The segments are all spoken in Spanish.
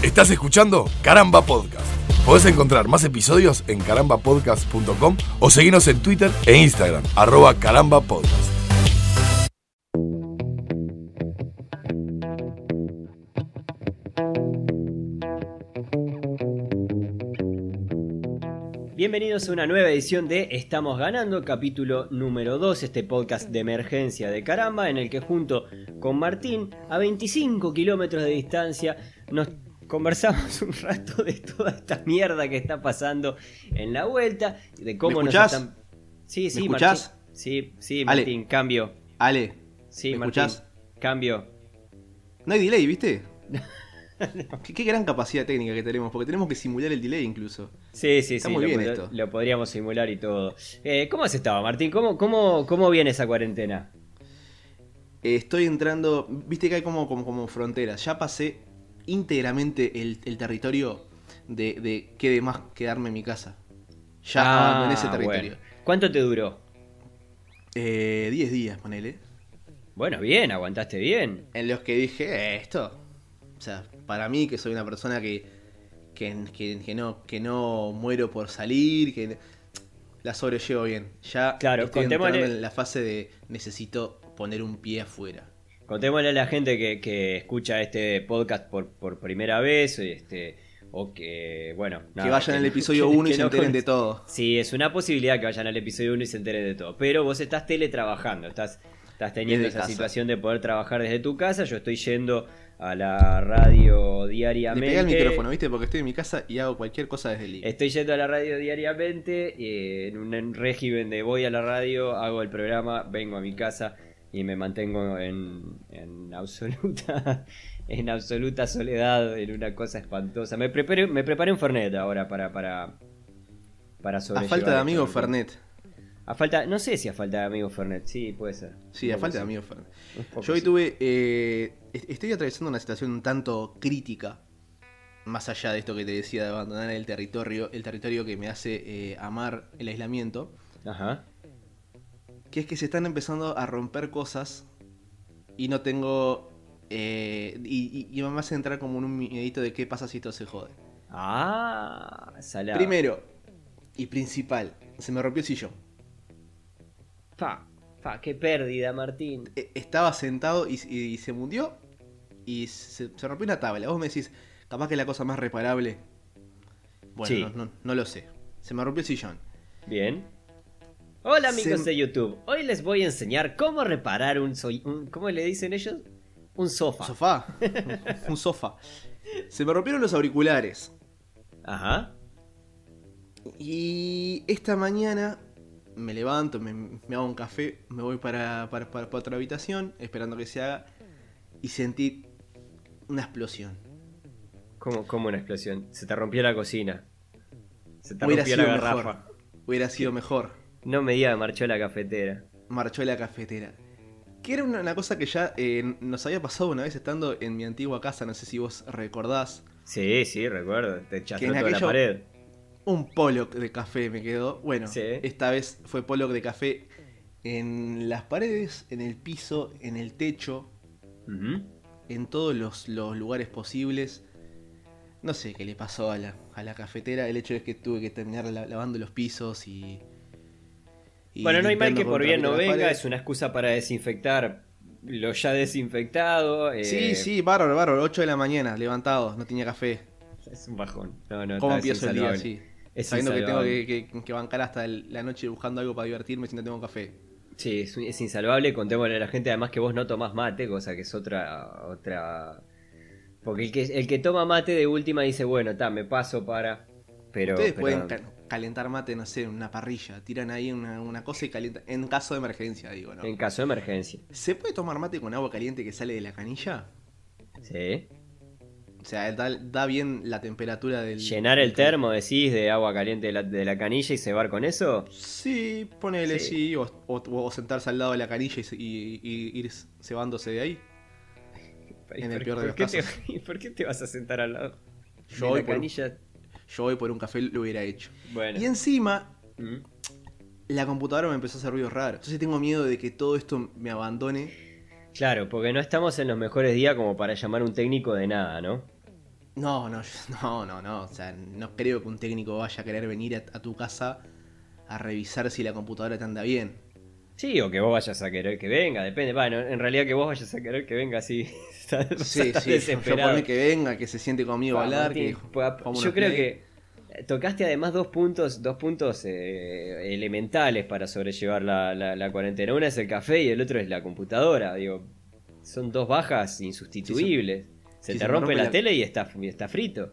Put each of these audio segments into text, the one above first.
Estás escuchando Caramba Podcast. Podés encontrar más episodios en carambapodcast.com o seguirnos en Twitter e Instagram, arroba carambapodcast. Bienvenidos a una nueva edición de Estamos Ganando, capítulo número 2, este podcast de emergencia de caramba, en el que junto con Martín, a 25 kilómetros de distancia, nos conversamos un rato de toda esta mierda que está pasando en la vuelta, de cómo ¿Me nos están... Sí, sí, ¿Me escuchás? Martín. Sí, sí, Ale. Martín, cambio. Ale, Sí, ¿Me Martín, escuchás? cambio. no hay delay, ¿viste? ¿Qué, qué gran capacidad técnica que tenemos, porque tenemos que simular el delay incluso. Sí, sí, Está sí, muy lo, bien esto. lo podríamos simular y todo. Eh, ¿Cómo has estado, Martín? ¿Cómo, cómo, ¿Cómo viene esa cuarentena? Eh, estoy entrando, viste que hay como, como, como fronteras. Ya pasé íntegramente el, el territorio de, de qué de más quedarme en mi casa. Ya Ah, abandoné ese territorio. bueno. ¿Cuánto te duró? Eh, 10 días, ponele. Bueno, bien, aguantaste bien. En los que dije, eh, esto. O sea, para mí, que soy una persona que, que, que- que no, que no muero por salir, que la sobrellevo bien. Ya Claro, estoy en la fase de necesito poner un pie afuera. Contémosle a la gente que, que escucha este podcast por, por primera vez, este, o que, bueno, que vayan al episodio que- 1 y se no enteren con- de todo. Sí, es una posibilidad que vayan al episodio 1 y se enteren de todo. Pero vos estás teletrabajando, estás, estás teniendo Desde esa casa. situación de poder trabajar desde tu casa. Yo estoy yendo a la radio Le diariamente. pegué al micrófono, ¿viste? Porque estoy en mi casa y hago cualquier cosa desde el link. Estoy yendo a la radio diariamente, eh, en un régimen de voy a la radio, hago el programa, vengo a mi casa y me mantengo en, en absoluta en absoluta soledad, en una cosa espantosa. Me preparé, me preparé un Fernet ahora para para para A falta de amigo Fernet. A falta, no sé si a falta de amigo Fernet, sí, puede ser. Sí, a falta de amigo Fernet. Yo hoy tuve. eh, est- estoy atravesando una situación un tanto crítica. Más allá de esto que te decía de abandonar el territorio, el territorio que me hace eh, amar el aislamiento. Ajá. Que es que se están empezando a romper cosas y no tengo. eh, y, y- y me hace entrar como en un miedito de qué pasa si esto se jode. Ah, salado. Primero y principal, se me rompió el sillón. Pa, pa, qué pérdida, Martín. Eh, Estaba sentado y, y- y se mundió y se, se rompió una tabla. Vos me decís, capaz que es la cosa más reparable. Bueno, Sí. no, no- no lo sé. Se me rompió el sillón. Bien. Hola amigos Se- de YouTube. Hoy les voy a enseñar cómo reparar un, so- un- ¿cómo le dicen ellos? Un sofá. ¿Un sofá? Un sofá. Se me rompieron los auriculares. Ajá. Y esta mañana me levanto, me, me hago un café, me voy para, para, para- para otra habitación, esperando que se haga. Y sentí una explosión. ¿Cómo, cómo una explosión? Se te rompió la cocina. Se te Hubiera rompió la mejor. garrafa. Hubiera sido mejor. No me diga marchó la cafetera. marchó la cafetera. Que era una, una cosa que ya eh, nos había pasado una vez estando en mi antigua casa, no sé si vos recordás. Sí, sí, recuerdo. Te echaste toda la aquello- pared. Un pollock de café me quedó. Bueno, Sí. esta vez fue pollock de café en las paredes, en el piso, en el techo, en todos los, los lugares posibles. No sé qué le pasó a la, a la cafetera. El hecho es que tuve que terminar la- lavando los pisos y. y Bueno, no hay mal que por bien no venga. Es una excusa para desinfectar lo ya desinfectado. eh, Sí, sí, bárbaro, bárbaro. 8 de la mañana, levantado, no tenía café. Es un bajón. No, no, ¿Cómo empiezo el día así? Sabiendo que tengo que, que- que bancar hasta el- la noche buscando algo para divertirme si no tengo café. Sí, es, es insalvable. Contémosle a la gente además que vos no tomás mate, cosa que es otra. otra Porque el que, el que toma mate de última dice, bueno, está, me paso para. Pero. Ustedes pero- pueden calentar mate, no sé, en una parrilla. Tiran ahí una, una cosa y calientan. En caso de emergencia, digo, ¿no? En caso de emergencia. ¿Se puede tomar mate con agua caliente que sale de la canilla? Sí. O sea, da, da bien la temperatura del. Llenar el termo, decís, de agua caliente de la, de la canilla y cebar con eso. Sí, ponele Sí. sí, o, o- o sentarse al lado de la canilla y, y- y ir cebándose de ahí. En el ¿Por- peor de los te- casos. ¿y ¿Por qué te vas a sentar al lado? Yo de voy la por canilla. Yo hoy por un café lo hubiera hecho. Bueno. Y encima, Mm. la computadora me empezó a hacer ruidos raros. Entonces tengo miedo de que todo esto me abandone. Claro, porque no estamos en los mejores días como para llamar a un técnico de nada, ¿no? No, no, no, no, no. O sea, no creo que un técnico vaya a querer venir a, a tu casa a revisar si la computadora te anda bien. Sí, o que vos vayas a querer que venga, depende. Bueno, en realidad que vos vayas a querer que venga así. Sí, sí, yo desesperado. que venga, que se siente conmigo a hablar. Martín, que jugamos yo creo play. que tocaste además dos puntos, dos puntos eh, elementales para sobrellevar la, la- la cuarentena. Una es el café y el otro es la computadora. Digo, son dos bajas insustituibles. Se sí, te se rompe, rompe la, la- tele y está, y está frito.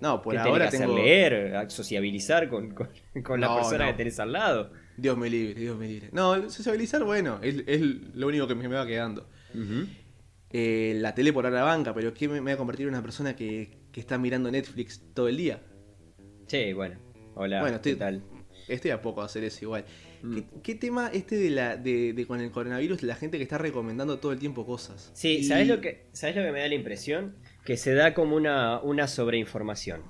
No, por ¿Qué tenés ahora que tengo. hacer? Leer, sociabilizar con, con- con la persona no. que tenés al lado. Dios me libre, Dios me libre. No, sociabilizar, bueno, es, es lo único que me, va quedando. Eh, la tele por ahora banca, pero ¿qué me, me va a convertir en una persona que, que está mirando Netflix todo el día? Sí, bueno. Hola, Bueno, ¿qué estoy- tal? Estoy a poco de hacer eso igual. Mm. ¿Qué, qué tema este de la de, de con el coronavirus? La gente que está recomendando todo el tiempo cosas. Sí, Y- ¿sabes lo que sabes lo que me da la impresión? Que se da como una, una sobreinformación.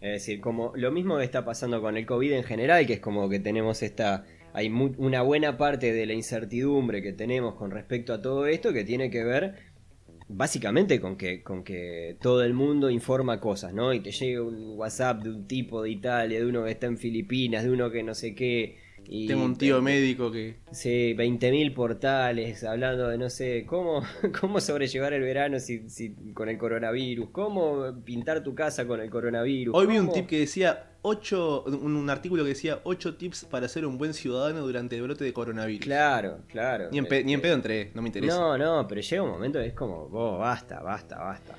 Es decir, como lo mismo que está pasando con el COVID en general, que es como que tenemos esta hay una buena parte de la incertidumbre que tenemos con respecto a todo esto que tiene que ver básicamente con que con que todo el mundo informa cosas, ¿no? Y te llega un WhatsApp de un tipo de Italia, de uno que está en Filipinas, de uno que no sé qué y Tengo un tío médico que. Sí, 20.000 portales hablando de no sé cómo, cómo sobrellevar el verano si, si- con el coronavirus, cómo pintar tu casa con el coronavirus. Hoy vi un tip que decía ocho, un, un artículo que decía 8 tips para ser un buen ciudadano durante el brote de coronavirus. Claro, claro. Ni en, pe- ni en Este, pedo entré, no me interesa. No, no, pero llega un momento que es como, vos, basta, basta, basta.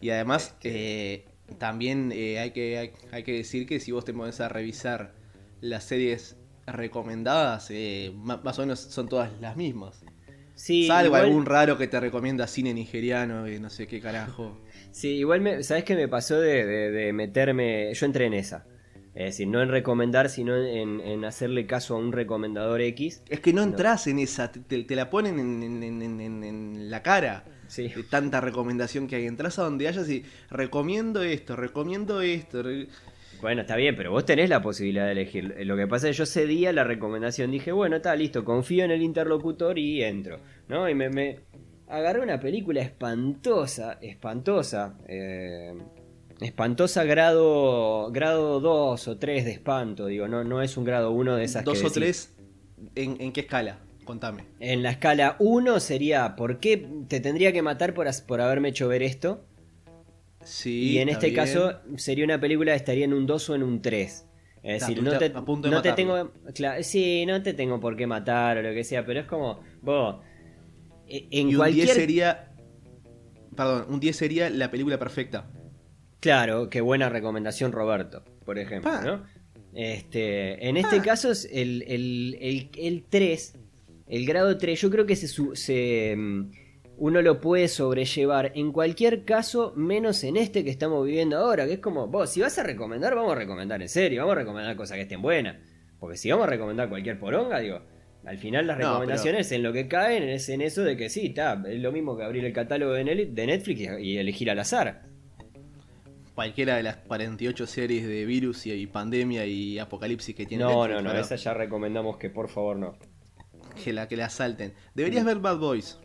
Y además, eh, también eh, hay, que, hay, hay que decir que si vos te pones a revisar las series recomendadas, eh, más o menos son todas las mismas. Sí, Salvo igual, algún raro que te recomienda cine nigeriano y no sé qué carajo. sí, igual me, ¿sabes qué me pasó de, de- de meterme? Yo entré en esa. Es decir, no en recomendar, sino en, en hacerle caso a un recomendador X. Es que no No. entras en esa, te, te- la ponen en, en- en- en- en- en la cara. Sí. De tanta recomendación que hay. Entras a donde hayas y recomiendo esto, recomiendo esto. re- Bueno, está bien, pero vos tenés la posibilidad de elegir. Lo que pasa es que yo cedía la recomendación. Dije, bueno, está listo, confío en el interlocutor y entro. ¿No? Y me, me agarré una película espantosa, espantosa. eh, espantosa grado grado 2 o 3 de espanto. Digo, no, no es un grado 1 de esas Dos que o decís. tres. ¿En, en qué escala? Contame. En la escala 1 sería, ¿por qué te tendría que matar por, por haberme hecho ver esto? Sí. y en este bien. caso sería una película que estaría en un 2 o en un 3. Es decir, tú no te, no te tengo. Claro, sí, no te tengo por qué matar o lo que sea, pero es como. Vos. e- En y un cualquier. 10 sería. Perdón, un 10 sería la película perfecta. Claro, qué buena recomendación, Roberto, por ejemplo, Pa. ¿no? Este, en este Pa. caso, es el, el, el, el 3, el grado 3, yo creo que se, se, mm, uno lo puede sobrellevar en cualquier caso, menos en este que estamos viviendo ahora, que es como, vos, si vas a recomendar, vamos a recomendar en serio, vamos a recomendar cosas que estén buenas. Porque si vamos a recomendar cualquier poronga, digo, al final las No, recomendaciones en lo que caen es en eso de que sí, está, es lo mismo que abrir el catálogo de Netflix y, elegir al azar. Cualquiera de las 48 series de virus y, pandemia y apocalipsis que tiene No, Netflix, no, no, para esa ya recomendamos que por favor no. Que la que la salten. Deberías ver Bad Boys.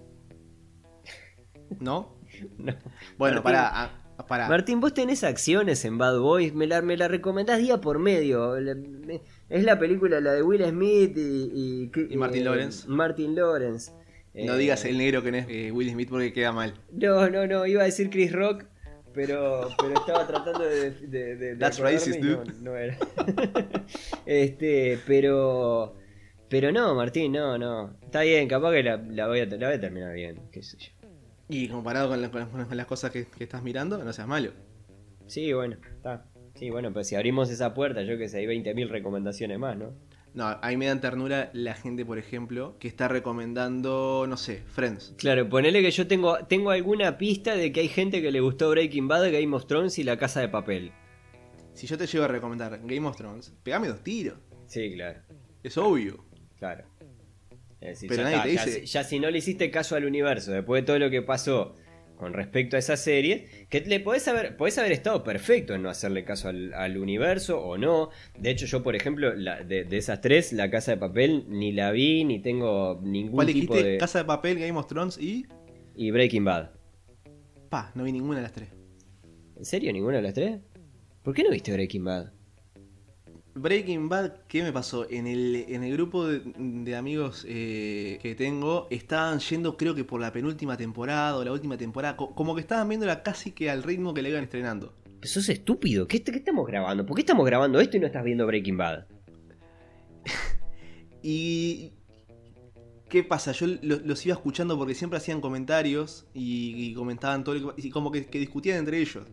¿No? No. Bueno, Martín. para. ah, para. Martín, vos tenés acciones en Bad Boys, me la, me la recomendás día por medio. Es la película la de Will Smith y, y, Y Martin Lawrence. Martin Lawrence. no Eh, digas el negro que no es eh, Will Smith porque queda mal. No, no, no, iba a decir Chris Rock, pero, pero estaba tratando de. de, de- de That's racist, no- dude. no era. este, pero. Pero no, Martín, no, no. Está bien, capaz que la, la voy, a, la voy a terminar bien, qué sé yo. Y comparado con, la- con las- cosas que, que estás mirando, no seas malo. Sí, bueno, está. Sí, bueno, pues si abrimos esa puerta, yo que sé, hay 20.000 recomendaciones más, ¿no? No, a mí me dan ternura la gente, por ejemplo, que está recomendando, no sé, Friends. Claro, ponele que yo tengo, tengo alguna pista de que hay gente que le gustó Breaking Bad, Game of Thrones y La Casa de Papel. Si yo te llego a recomendar Game of Thrones, pegame dos tiros. Sí, claro, Es obvio. claro. Es decir, Pero ya, nadie está, te dice- si- ya si no le hiciste caso al universo, después de todo lo que pasó con respecto a esa serie, que le podés haber, podés haber estado perfecto en no hacerle caso al, al universo o no. De hecho, yo, por ejemplo, la- de, de esas tres, La Casa de Papel, ni la vi, ni tengo ningún ¿Cuál tipo dijiste? de... Casa de Papel, Game of Thrones y... Y Breaking Bad. Pa, no vi ninguna de las tres. ¿En serio? ¿Ninguna de las tres? ¿Por qué no viste Breaking Bad? Breaking Bad, ¿qué me pasó? En el, en el grupo de, de amigos eh, que tengo, estaban yendo creo que por la penúltima temporada o la última temporada, co- como que estaban viéndola casi que al ritmo que le iban estrenando. Pero sos estúpido. ¿Qué, qué estamos grabando? ¿Por qué estamos grabando esto y no estás viendo Breaking Bad? Y... ¿Qué pasa? Yo lo- los iba escuchando porque siempre hacían comentarios y, y comentaban todo lo que... Y como que, que discutían entre ellos.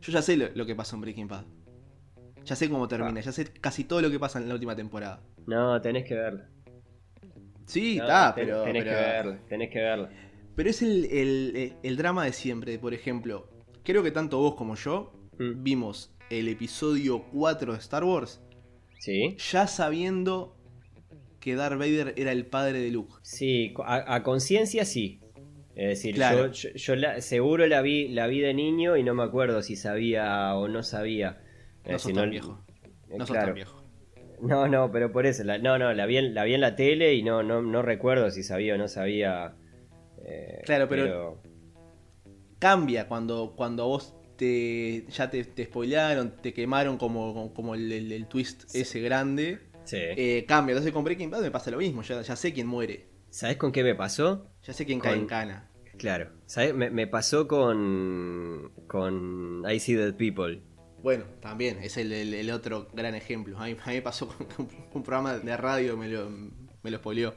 Yo ya sé lo, lo que pasó en Breaking Bad. Ya sé cómo termina, Ah. ya sé casi todo lo que pasa en la última temporada. No, tenés que verla. Sí, No, está, ten- pero... Tenés pero- que verla, tenés que verla. Pero es el, el- el- drama de siempre. Por ejemplo, creo que tanto vos como yo Mm. vimos el episodio 4 de Star Wars ¿Sí? ya sabiendo que Darth Vader era el padre de Luke. Sí, a, a conciencia sí. Es decir, Claro. yo, yo- yo la- seguro la vi, la vi de niño y no me acuerdo si sabía o no sabía. Es No sos tan viejo. eh, No sos claro. tan viejo. No, no, pero por eso, la- no, no, la vi en, la vi en la tele y no, no, no recuerdo si sabía o no sabía. eh, Claro, pero- Cambia cuando, cuando vos te, ya te, te spoilearon, te quemaron como, como el, el- el twist ese grande. Sí. eh, cambia. Entonces con Breaking Bad me pasa lo mismo. Ya, ya sé quién muere. ¿Sabes con qué me pasó? Ya sé quién cae en cana. Claro, ¿sabes? Me, me pasó con. con I See Dead People. Bueno, también, es el, el- el otro gran ejemplo. A mí, a mí me pasó con, con un programa de radio, me lo, me lo spoileó.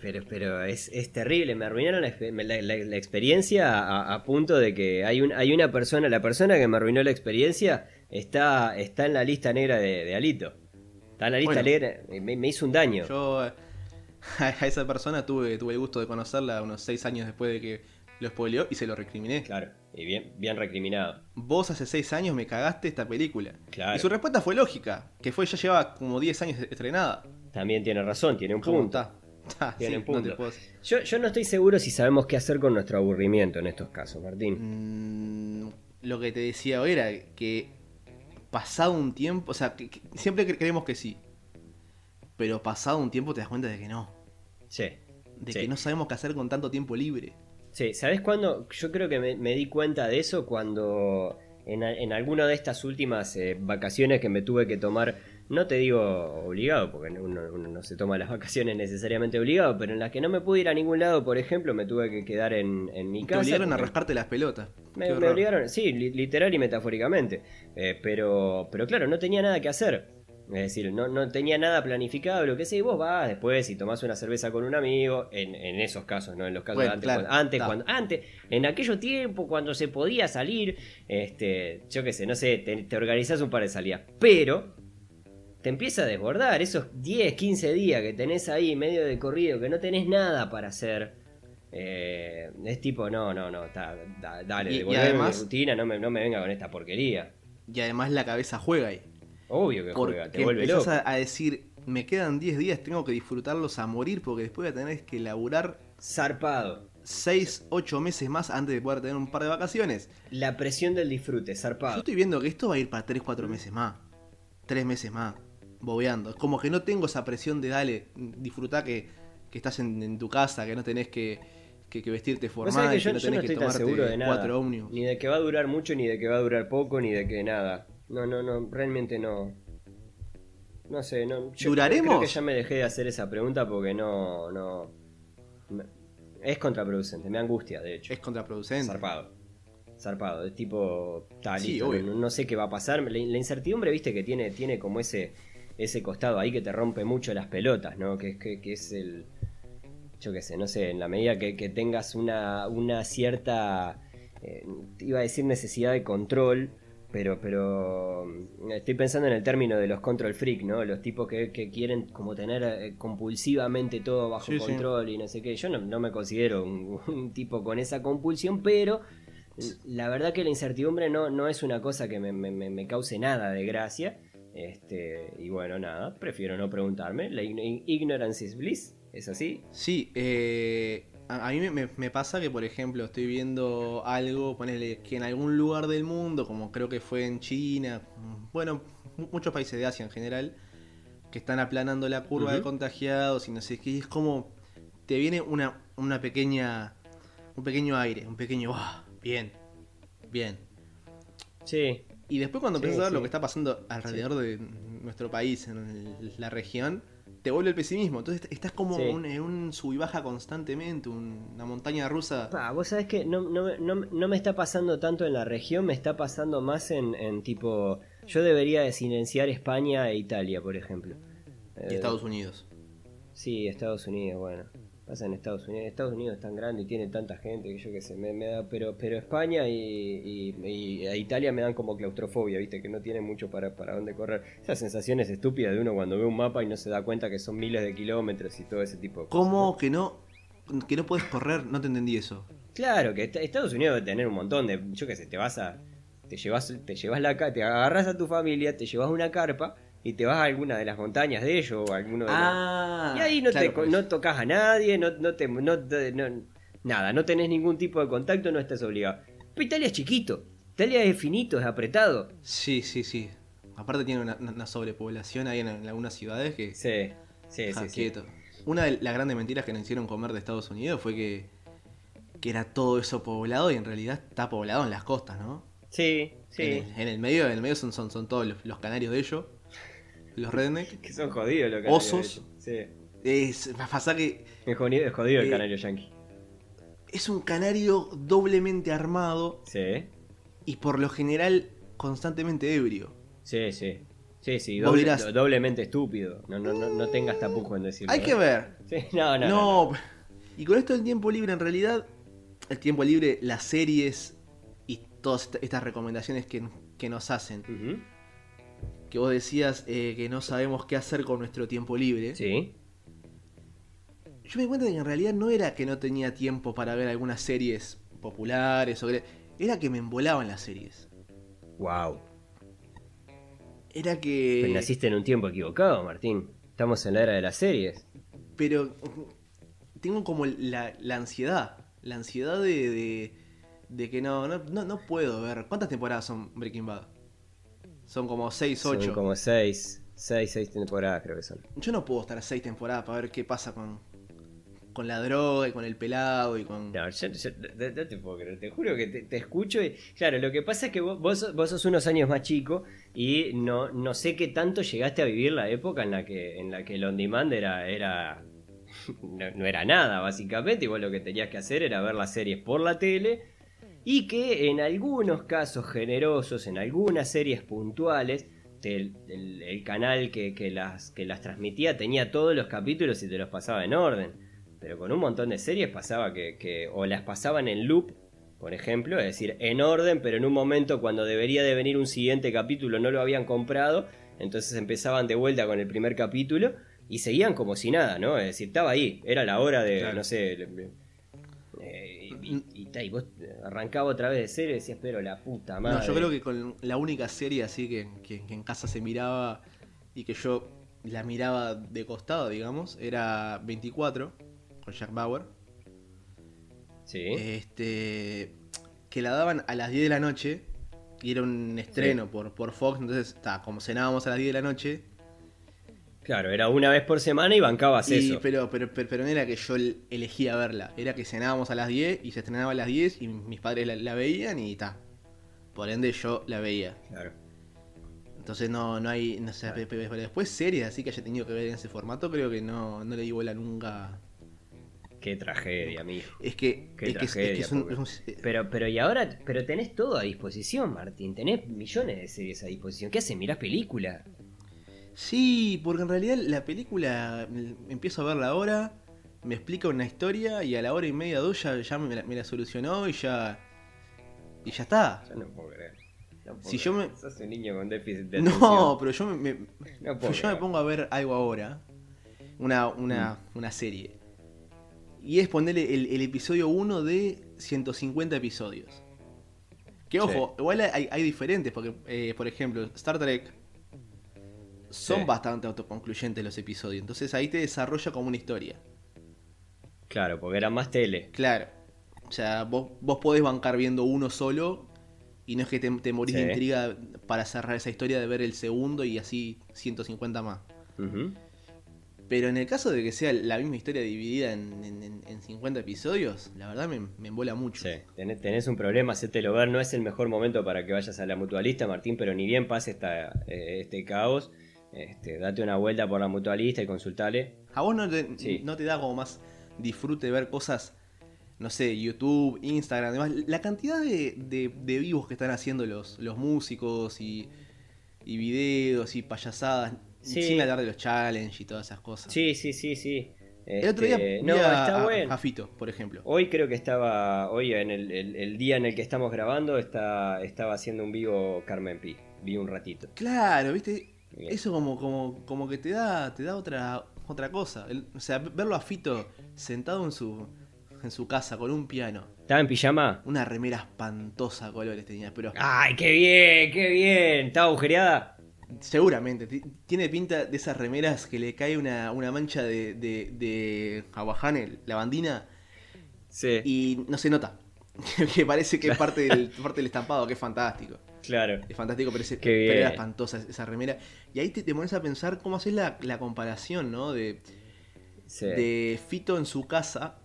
Pero, pero es, es terrible, me arruinaron la, la- la- la experiencia a, a punto de que hay, un, hay una persona, la persona que me arruinó la experiencia está, está en la lista negra de, de Alito. Está en la lista Bueno. negra, me, me hizo un daño. Yo a esa persona tuve, tuve el gusto de conocerla unos seis años después de que lo spoileó y se lo recriminé. Claro, y bien, bien recriminado. Vos hace seis años me cagaste esta película. Claro. Y su respuesta fue lógica, que fue ya llevaba como 10 años estrenada. También tiene razón, tiene un ¿Cómo punto. está? Ah, Tiene sí, un punto. no te puedo decir. Yo, yo no estoy seguro si sabemos qué hacer con nuestro aburrimiento en estos casos, Martín. Mm, lo que te decía hoy era que pasado un tiempo, o sea, que- que siempre cre- creemos que sí. Pero pasado un tiempo te das cuenta de que no. Sí. De Sí. que no sabemos qué hacer con tanto tiempo libre. Sí, ¿sabes cuándo? Yo creo que me, me di cuenta de eso cuando en, en alguna de estas últimas eh, vacaciones que me tuve que tomar, no te digo obligado, porque uno, uno no se toma las vacaciones necesariamente obligado, pero en las que no me pude ir a ningún lado, por ejemplo, me tuve que quedar en, en mi Te casa. obligaron a rascarte las pelotas. Me, me obligaron, sí, li- literal y metafóricamente. Eh, pero, pero claro, no tenía nada que hacer. Es decir, no, no tenía nada planificado, lo que sea, y vos vas después y tomás una cerveza con un amigo, en, en esos casos, no en los casos Bueno, de antes, claro, cuando, antes, cuando, antes, en aquellos tiempos cuando se podía salir, este, yo qué sé, no sé, te, te organizás un par de salidas, pero te empieza a desbordar esos 10, 15 días que tenés ahí medio de corrido, que no tenés nada para hacer. eh, es tipo, no, no, no, ta- da- dale, Y- y devolveme además- mi rutina, no me, no me venga con esta porquería. Y además la cabeza juega ahí. Obvio que Porque juega, te vuelve empezás loco. a, a decir, me quedan 10 días, tengo que disfrutarlos a morir porque después voy a tener que laburar Zarpado. 6, 8 meses más antes de poder tener un par de vacaciones. La presión del disfrute, Yo zarpado. estoy viendo que esto va a ir para 3, 4 meses más. 3 meses más. Bobeando. Es como que no tengo esa presión de dale, disfrutar que, que estás en, en tu casa, que no tenés que, que- que vestirte formal, que que, yo, no yo no tenés que estoy tan tomarte seguro de nada. 4 ómnibus. Ni de que va a durar mucho, ni de que va a durar poco, ni de que nada. No, no, no, realmente no. No sé, no. Yo ¿Duraremos? Creo que ya me dejé de hacer esa pregunta porque no, no. Es contraproducente, me angustia, de hecho. Es contraproducente. Zarpado. Zarpado, es tipo. Está Sí, no, no sé qué va a pasar. La, la incertidumbre, viste, que tiene, tiene como ese, ese costado ahí que te rompe mucho las pelotas, ¿no? Que, que, que es el. Yo qué sé, no sé, en la medida que, que tengas una, una cierta. eh, iba a decir necesidad de control. Pero, pero mm, estoy pensando en el término de los control freak, ¿no? Los tipos que, que quieren como tener eh, compulsivamente todo bajo Sí, sí. control y no sé qué. Yo no, no me considero un, un tipo con esa compulsión, pero la verdad que la incertidumbre no, no es una cosa que me, me- me- me cause nada de gracia. Este, y bueno, nada, prefiero no preguntarme. La ign- ignorance is bliss, ¿es así? Sí, eh, a, mí me, pasa que, por ejemplo, estoy viendo algo, ponele que en algún lugar del mundo, como creo que fue en China, bueno, mu- muchos países de Asia en general, que están aplanando la curva de contagiados y no sé qué, y es como te viene una, una pequeña, un pequeño aire, un pequeño, "Ah, bien, bien. Sí. Y después cuando Sí, a ver sí. lo que está pasando alrededor de nuestro país, en el- la región, te vuelve el pesimismo. Entonces estás como Sí. un- en un sub y baja constantemente, un- una montaña rusa. Pa, vos sabés que no, no, no, no me está pasando tanto en la región, me está pasando más en, en tipo. Yo debería de silenciar España e Italia, por ejemplo. Y Estados Unidos. Sí, Estados Unidos, bueno. Pasa en Estados Unidos. Estados Unidos es tan grande y tiene tanta gente que yo qué sé, me, me da. Pero, pero España y, y- y a Italia me dan como claustrofobia, viste, que no tiene mucho para, para dónde correr. Esas sensaciones estúpidas de uno cuando ve un mapa y no se da cuenta que son miles de kilómetros y todo ese tipo de cosas. ¿Cómo que no, que no puedes correr? No te entendí eso. Claro, que est- Estados Unidos debe tener un montón de. Yo qué sé, te vas a. Te llevas, te llevas la te agarras a tu familia, te llevas una carpa y te vas a alguna de las montañas de ellos o alguno de los- Ah, Y ahí no, claro, te, pues. no tocas a nadie, no, no te, no nada, no tenés ningún tipo de contacto, no estás obligado. Pero Italia es chiquito, Italia es finito, es apretado. Sí, sí, sí. Aparte tiene una, una sobrepoblación ahí en, en algunas ciudades que... Sí, sí, Ja, sí. sí. quieto. Una de las grandes mentiras que nos hicieron comer de Estados Unidos fue que, que era todo eso poblado y en realidad está poblado en las costas, ¿no? Sí, sí. En, el, en el medio, en el medio son, son, son todos los, los canarios de ellos, los redneck. Que son jodidos los canarios. Osos. Sí. Es, pasa que Es jodido, es jodido el Eh, canario yankee. es un canario doblemente armado Sí, y por lo general constantemente ebrio. sí, sí. Sí, sí, doble- do- doblemente estúpido. No, no, no, no tengas tapujo en decirlo. Hay ¿eh? que ver. Sí, no, no. No, no. y con esto del tiempo libre, en realidad, el tiempo libre, las series y todas est- estas recomendaciones que, que nos hacen. Que vos decías eh, que no sabemos qué hacer con nuestro tiempo libre, Sí. yo me di cuenta de que en realidad no era que no tenía tiempo para ver algunas series populares, o era que me embolaban las series. Wow. Era que... Pero naciste en un tiempo equivocado, Martín. Estamos en la era de las series. Pero tengo como la, la ansiedad. La ansiedad de, de, de que no, no, no, no puedo ver. ¿Cuántas temporadas son Breaking Bad? Son como 6, Son 8. como seis, seis, seis temporadas creo que son. Yo no puedo estar 6 temporadas para ver qué pasa con, con la droga y con el pelado y con... No, yo, yo- no, no te puedo creer, te juro que te, te escucho y... Claro, lo que pasa es que vos, vos, vos sos unos años más chico y no, no sé qué tanto llegaste a vivir la época en la que, en la que el on demand era... era no, no era nada, básicamente, y vos lo que tenías que hacer era ver las series por la tele y que en algunos casos generosos, en algunas series puntuales, el, el- el canal que, que las, que las transmitía tenía todos los capítulos y te los pasaba en orden. Pero con un montón de series pasaba que, que o las pasaban en loop, por ejemplo, es decir, en orden, pero en un momento cuando debería de venir un siguiente capítulo no lo habían comprado, entonces empezaban de vuelta con el primer capítulo y seguían como si nada, ¿no? Es decir, estaba ahí, era la hora de, Claro. no sé, y, vos arrancaba otra vez de serie y decías, pero la puta madre. No, yo creo que con la única serie así que, que- que en casa se miraba y que yo la miraba de costado, digamos, era 24 con Jack Bauer. Sí. Este que la daban a las 10 de la noche y era un estreno por, por Fox, entonces ta, como cenábamos a las 10 de la noche, Claro, era una vez por semana y bancabas y- eso. pero, pero, pero, pero no era que yo el- elegía verla, era que cenábamos a las 10 y se estrenaba a las 10 y mis padres la, la veían y ta. Por ende yo la veía. Claro. Entonces no, no hay, no sé, pero después series así que haya tenido que ver en ese formato, creo que no, no le di bola nunca. Qué tragedia, amigo. Es que, Qué es, que es- es tragedia, que porque- Pero, pero y ahora, pero tenés todo a disposición, Martín. Tenés millones de series a disposición. ¿Qué haces? ¿Mirás películas? Sí, porque en realidad la película mm, empiezo a verla ahora, me explica una historia y a la hora y media dos ya, ya me, la, me la solucionó y ya. Y ya está. Yo no puedo creer. No puedo Si yo creer. me- Sos un niño con déficit de No, atención. pero yo me, me- No puedo yo me pongo a ver algo ahora, una, una, Mm. una serie. Y es ponerle el, el episodio 1 de 150 episodios. Que ojo, igual hay, hay diferentes, porque eh, por ejemplo, Star Trek son Sí. bastante autoconcluyentes los episodios. Entonces ahí te desarrolla como una historia. Claro, porque era más tele. Claro. O sea, vos, vos podés bancar viendo uno solo y no es que te, te morís de intriga para cerrar esa historia de ver el segundo y así 150 más. Pero en el caso de que sea la misma historia dividida en, en- en 50 episodios, la verdad me, me embola mucho. Sí, tenés, tenés un problema, hacételo ver. No es el mejor momento para que vayas a la mutualista, Martín, pero ni bien pase esta, eh, este caos, este, date una vuelta por la mutualista y consultale. ¿A vos no te, Sí. no te da como más disfrute ver cosas, no sé, YouTube, Instagram, demás? La cantidad de, de- de vivos que están haciendo los, los músicos y, y videos y payasadas, Sí. sin hablar de los challenge y todas esas cosas. Sí, sí, sí, sí. El otro día Este, no, a, está a- bueno. a Fito, por ejemplo. Hoy creo que estaba, hoy en el, el- el día en el que estamos grabando, está, estaba haciendo un vivo Carmen Pi. Vi un ratito. Claro, viste. Eso como, como, como que te da, te da otra, otra cosa. El- o sea, verlo a Fito sentado en su, en su casa con un piano, ¿Estaba en pijama? una remera espantosa colores tenía, pero ¡Ay, qué bien, qué bien! ¿Estaba agujereada? seguramente ti- tiene pinta de esas remeras que le cae una, una mancha de, de, de aguajane, lavandina, Sí. y no se nota. que parece que es parte del, parte del estampado, que es fantástico. Claro. Es fantástico, pero, pero era espantosa esa remera. Y ahí te, te pones a pensar cómo haces la, la comparación, ¿no? De, Sí. de Fito en su casa,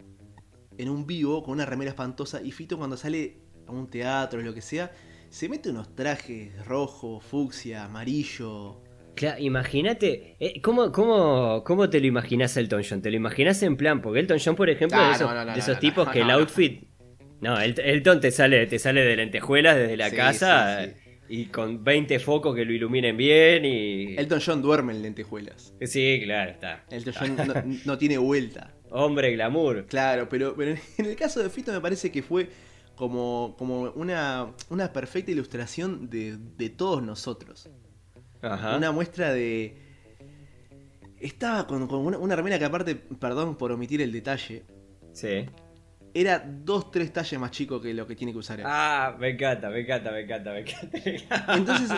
en un vivo, con una remera espantosa, y Fito cuando sale a un teatro lo que sea, se mete unos trajes rojo, fucsia, amarillo. Claro, imagínate, eh, ¿cómo, cómo, ¿cómo te lo imaginas Elton John? ¿Te lo imaginas en plan? Porque Elton John, por ejemplo, Ah, de esos, no, no, no, de esos tipos que el outfit... No, El- Elton te sale, te sale de lentejuelas desde la Sí, casa sí, y con 20 focos que lo iluminen bien y... Elton John duerme en lentejuelas. Sí, claro, está. Elton John no, no tiene vuelta. Hombre glamour. Claro, pero, pero en el caso de Fito me parece que fue como, como una, una perfecta ilustración de, de todos nosotros. Ajá. Una muestra de... Estaba con, con una, una remera que aparte, perdón por omitir el detalle, Sí. Era dos, tres talles más chico que lo que tiene que usar él. Ah, me encanta, me encanta, me encanta, me encanta. me encanta. Entonces,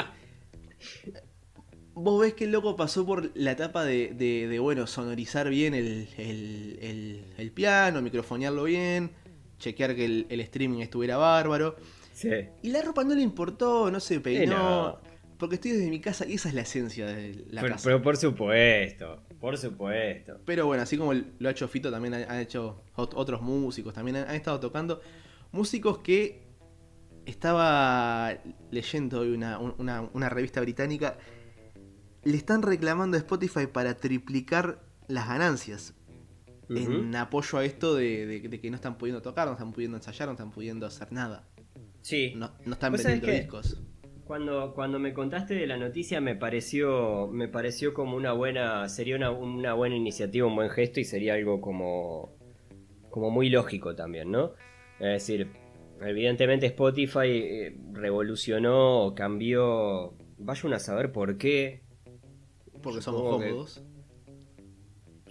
vos ves que el loco pasó por la etapa de, de- de, bueno, sonorizar bien el, el- el- el piano, microfonearlo bien, chequear que el, el streaming estuviera bárbaro. Sí. Y la ropa no le importó, no se peinó. no. Porque estoy desde mi casa y esa es la esencia de la Pero, casa. pero por supuesto, por supuesto. Pero bueno, así como lo ha hecho Fito, también han, hecho ot- otros músicos, también han, han estado tocando. Músicos que estaba leyendo hoy una, un- una- una revista británica, le están reclamando a Spotify para triplicar las ganancias. En apoyo a esto de, de- de que no están pudiendo tocar, no están pudiendo ensayar, no están pudiendo hacer nada. Sí. No, no están ¿Vos sabés vendiendo discos. Cuando, cuando me contaste de la noticia me pareció, me pareció como una buena, sería una, una buena iniciativa, un buen gesto y sería algo como, como muy lógico también, ¿no? Es decir, evidentemente Spotify eh, revolucionó o cambió, vaya uno a saber por qué. Porque somos que- cómodos.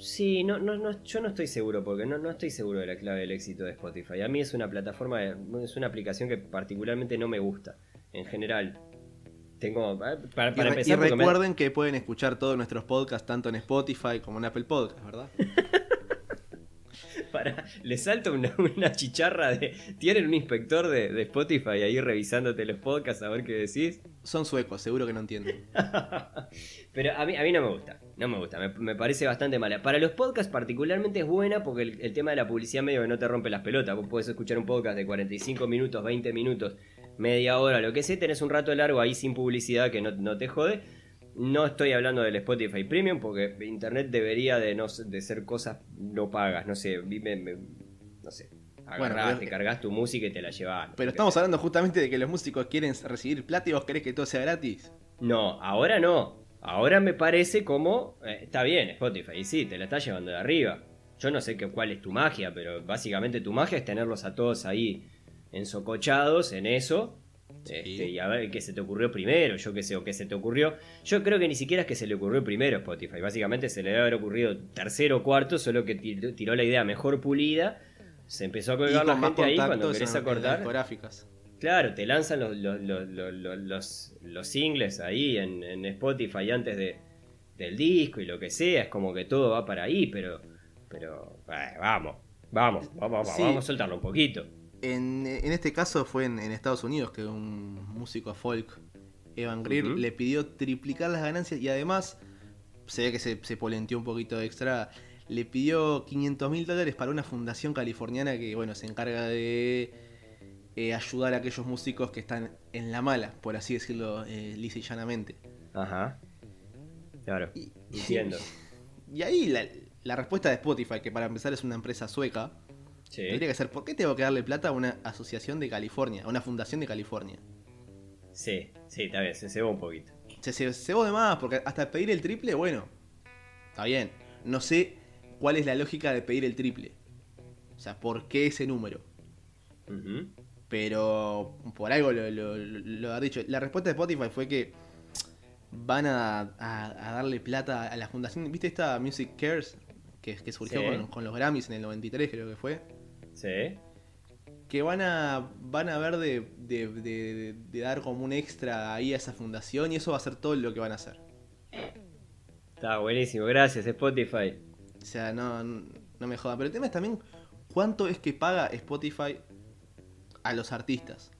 Sí, no, no, no, yo no estoy seguro, porque no, no estoy seguro de la clave del éxito de Spotify. A mí es una plataforma, es una aplicación que particularmente no me gusta, en general. Tengo, eh, para, Y, para y empezar, me- recuerden que pueden escuchar todos nuestros podcasts tanto en Spotify como en Apple Podcasts, ¿verdad? Para, le salta una, una chicharra de. Tienen un inspector de, de Spotify ahí revisándote los podcasts a ver qué decís. Son suecos, seguro que no entienden. Pero a mí, a mí no me gusta. No me gusta. Me, me parece bastante mala. Para los podcasts, particularmente es buena porque el, el tema de la publicidad medio que no te rompe las pelotas. Vos podés escuchar un podcast de 45 minutos, 20 minutos, media hora, lo que sea. Tenés un rato largo ahí sin publicidad que no, no te jode. No estoy hablando del Spotify Premium porque Internet debería de, no, de ser cosas no pagas. No sé, me- me- no sé. Agarrás, te cargas tu música y te la llevas. Pero estamos hablando justamente de que los músicos quieren recibir plata y vos querés que todo sea gratis. No, ahora no. Ahora me parece como. eh, está bien, Spotify, y sí, te la está llevando de arriba. Yo no sé qué, cuál es tu magia, pero básicamente tu magia es tenerlos a todos ahí ensocochados en eso. este, y a ver qué se te ocurrió primero, yo qué sé, o qué se te ocurrió. Yo creo que ni siquiera es que se le ocurrió primero a Spotify. Básicamente se le debe haber ocurrido tercero o cuarto, solo que tir- tiró la idea mejor pulida. Se empezó a colgar la gente ahí cuando querés acortar. Claro, te lanzan los, los, los, los, los- los- los singles ahí en, en Spotify antes de, del disco y lo que sea. Es como que todo va para ahí, pero. Pero. eh, vamos, vamos, vamos, Sí. vamos a soltarlo un poquito. En, en este caso fue en, en Estados Unidos que un músico folk, Evan Greer, le pidió triplicar las ganancias y además se ve que se, se polenteó un poquito extra. Le pidió 500 mil dólares para una fundación californiana que, bueno, se encarga de eh, ayudar a aquellos músicos que están en la mala, por así decirlo, eh, lisa y llanamente. Ajá. Claro, Y- entiendo. Y ahí la, la respuesta de Spotify, que para empezar es una empresa sueca, Sí. tendría que ser, ¿por qué tengo que darle plata a una asociación de California, a una fundación de California? Sí, sí, está bien, se cebó un poquito. Se, se, se de más, porque hasta pedir el triple, bueno, está bien. No sé cuál es la lógica de pedir el triple. O sea, ¿por qué ese número? Pero por algo lo, lo, lo ha dicho. La respuesta de Spotify fue que van a, a- a darle plata a la fundación. ¿Viste esta Music Cares? Que, que surgió Sí. con, con los Grammys en el 93, creo que fue. Sí. Que van a, van a ver de, de- de- de dar como un extra ahí a esa fundación y eso va a ser todo lo que van a hacer. Está buenísimo, gracias Spotify. O sea, no, no me jodan. Pero el tema es también cuánto es que paga Spotify a los artistas.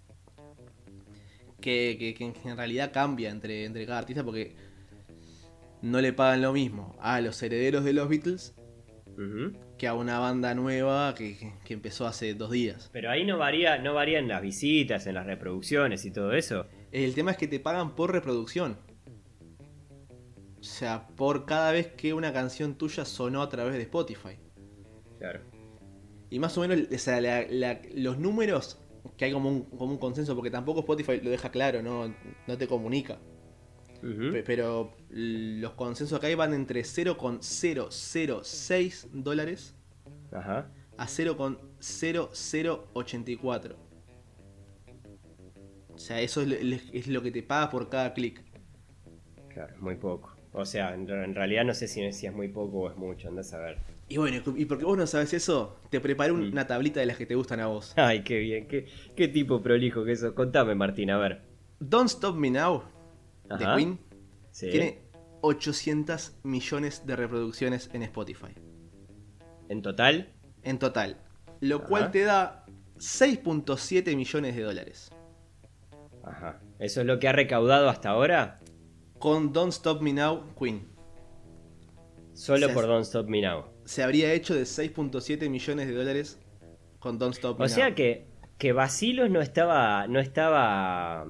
Que, que- que en realidad cambia entre, entre cada artista porque no le pagan lo mismo a los herederos de los Beatles Ujú. Que a una banda nueva que, que- empezó hace dos días. Pero ahí no varía, no varía en las visitas, en las reproducciones y todo eso. El tema es que te pagan por reproducción. O sea, por cada vez que una canción tuya sonó a través de Spotify. Claro. Y más o menos, o sea, la- la- los números, que hay como un, como un consenso, porque tampoco Spotify lo deja claro, no, no te comunica. Pero los consensos que hay van entre 0,006 dólares Ajá. a 0,0084. O sea, eso es, lo- que te paga por cada clic. Claro, muy poco. O sea, en, realidad no sé si, es muy poco o es mucho, andás a ver. Y bueno, y porque vos no sabes eso, te preparé Mm. una tablita de las que te gustan a vos. Ay, qué bien, qué, qué tipo prolijo que eso. Contame, Martín, a ver. Don't Stop Me Now, de. Queen, Sí. tiene 800 millones de reproducciones en Spotify. En total, En total. Lo Ajá. cual te da 6.7 millones de dólares. ajá. ¿Eso es lo que ha recaudado hasta ahora? Con Don't Stop Me Now, Queen. Solo O sea, por Don't Stop Me Now. Se habría hecho de 6.7 millones de dólares con Don't Stop Me O Now. sea que, que Basilos no estaba. no estaba.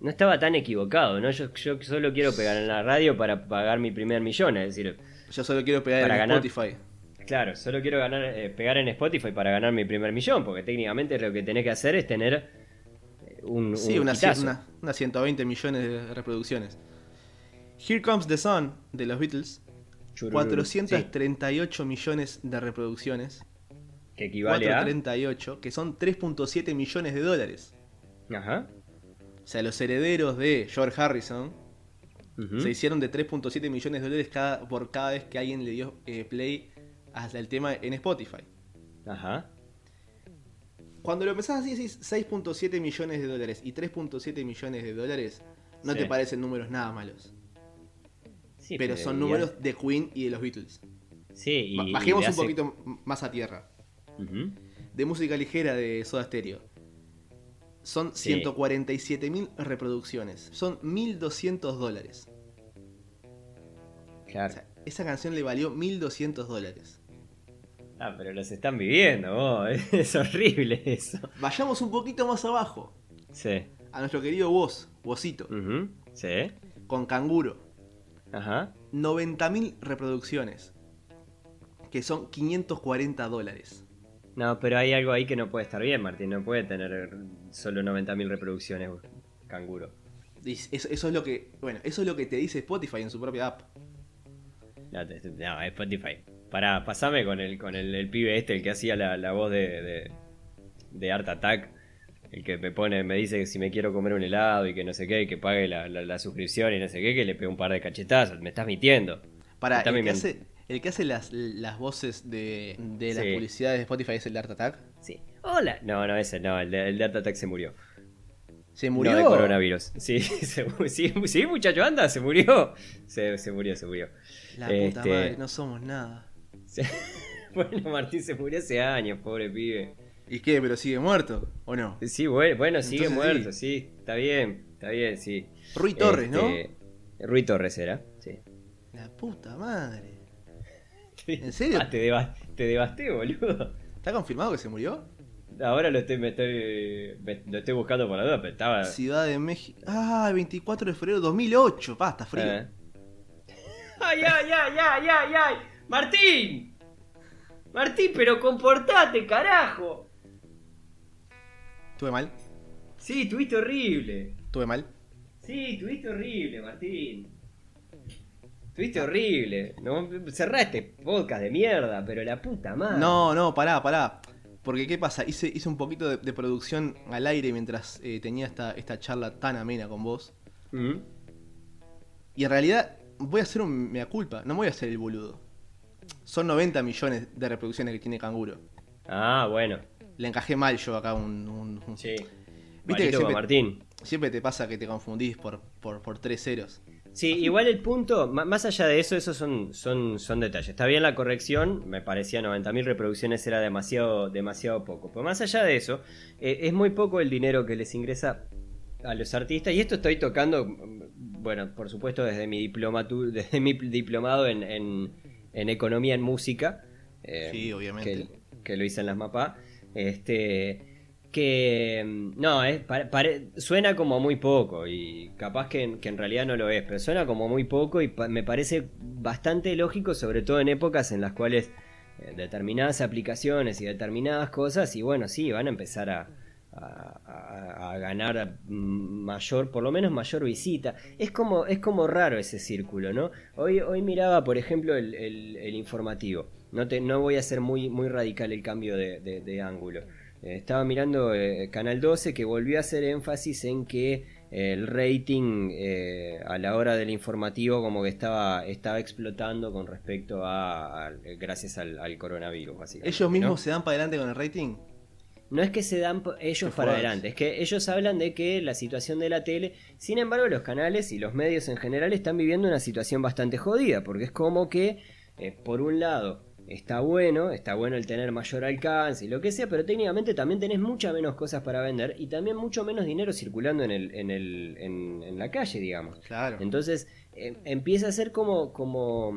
No estaba tan equivocado, ¿no? Yo, yo solo quiero pegar en la radio para pagar mi primer millón, es decir, Yo solo quiero pegar Para en ganar. Spotify. claro, solo quiero ganar, eh, pegar en Spotify para ganar mi primer millón, porque técnicamente lo que tenés que hacer es tener eh, un, Sí, un una, una- unas 120 millones de reproducciones. Here Comes the Sun de los Beatles. Churururu. 438 millones de reproducciones. Que equivale a. 438, que son 3.7 millones de dólares. Ajá. O sea, los herederos de George Harrison se hicieron de 3.7 millones de dólares cada, por cada vez que alguien le dio eh, play hasta el tema en Spotify. Ajá. Cuando lo pensás así, decís 6.7 millones de dólares y 3.7 millones de dólares, no Sí. te parecen números nada malos. Sí, pero son y- números de Queen y de los Beatles. Sí, y. Un poquito más a tierra. De música ligera de Soda Stereo. Son Sí. 147.000 reproducciones. Son 1.200 dólares. O Claro. sea, esa canción le valió 1.200 dólares. Ah, pero los están viviendo, vos. Es horrible eso. Vayamos un poquito más abajo. Sí. A nuestro querido Woz, Wozito, Ujú. Sí. con Canguro. Ajá. 90.000 reproducciones. Que son 540 dólares. No, pero hay algo ahí que no puede estar bien, Martín. No puede tener solo 90.000 reproducciones, canguro. Eso, eso es lo que. Bueno, eso es lo que te dice Spotify en su propia app. No, Spotify. Pará, pasame con el, con el, el pibe este, el que hacía la, la voz de, de, de Art Attack. El que me pone, me dice que si me quiero comer un helado y que no sé qué, y que pague la, la- la suscripción y no sé qué, que le pegue un par de cachetazos. Me estás mintiendo. Para, el que, hace, el que hace las, las voces de, de las Sí. publicidades de Spotify es el de Art Attack. Sí. Hola. No, no, ese no, el de, el de Art Attack se murió. Se murió. No de coronavirus. Sí, se sí, sí, muchacho, anda, se murió. Se, se murió, se murió. La puta Este, madre, no somos nada. Bueno, Martín se murió hace años, pobre pibe. ¿Y qué? ¿Pero sigue muerto? ¿O no? Sí, bueno, bueno sigue Entonces muerto, sí. Está bien, está bien, sí. Rui Torres, ¿no? Este, Rui Torres era, sí. La puta madre. ¿En ¿En serio? Ah, te, deva- te devasté, boludo. ¿Está confirmado que se murió? Ahora lo estoy, me estoy, me- lo estoy buscando por la duda, pero estaba... Ciudad de México. Ah, 24 de febrero de 2008. Pa, está frío. Eh. ¡Ay, ay, ay, ay, ay, ay! ¡Martín! Martín, pero comportate, carajo. ¿Tuve mal? Sí, tuviste horrible. ¿Tuve mal? Sí, tuviste horrible, Martín. Tuviste horrible. No, cerrá este podcast de mierda, pero la puta madre. No, no, pará, pará. Porque, ¿qué pasa? Hice, hice un poquito de, de producción al aire mientras eh, tenía esta, esta charla tan amena con vos. Y en realidad voy a hacer un mea culpa. No me voy a hacer el boludo. Son 90 millones de reproducciones que tiene Canguro. Ah, bueno. Le encajé mal yo acá un... un- un- Sí. Viste que siempre- Martín. Siempre te pasa que te confundís por, por, por tres ceros. Sí, igual el punto, más allá de eso, esos son, son, son detalles. Está bien la corrección, me parecía 90.000 reproducciones era demasiado, demasiado poco. Pero más allá de eso, eh, es muy poco el dinero que les ingresa a los artistas. Y esto estoy tocando, mm, bueno, por supuesto desde mi, diplomatu- desde mi diplomado en, en- en economía en música. eh, Sí, obviamente. Que, que lo hice en las mapas. Este que no, pare- suena como muy poco y capaz que, en- que en realidad no lo es, pero suena como muy poco y pa- me parece bastante lógico, sobre todo en épocas en las cuales eh, determinadas aplicaciones y determinadas cosas, y bueno, sí, van a empezar a, ganar mayor, por lo menos mayor visita. Es como, es como raro ese círculo, ¿no? Hoy, hoy miraba, por ejemplo, el, el- el informativo. No, te, no voy a hacer muy, muy radical el cambio de ángulo. Eh, estaba mirando eh, Canal 12 que volvió a hacer énfasis en que eh, el rating eh, a la hora del informativo como que estaba, estaba explotando con respecto a, a- gracias al, al coronavirus, básicamente. ¿Ellos mismos ¿no? se dan para adelante con el rating? No es que se dan ellos para adelante, es que ellos hablan de que la situación de la tele, sin embargo los canales y los medios en general están viviendo una situación bastante jodida, porque es como que, por un lado, está bueno, está bueno el tener mayor alcance y lo que sea, pero técnicamente también tenés muchas menos cosas para vender y también mucho menos dinero circulando en, el, en, el, en, en la calle, digamos. Claro. Entonces eh, empieza a ser como, como,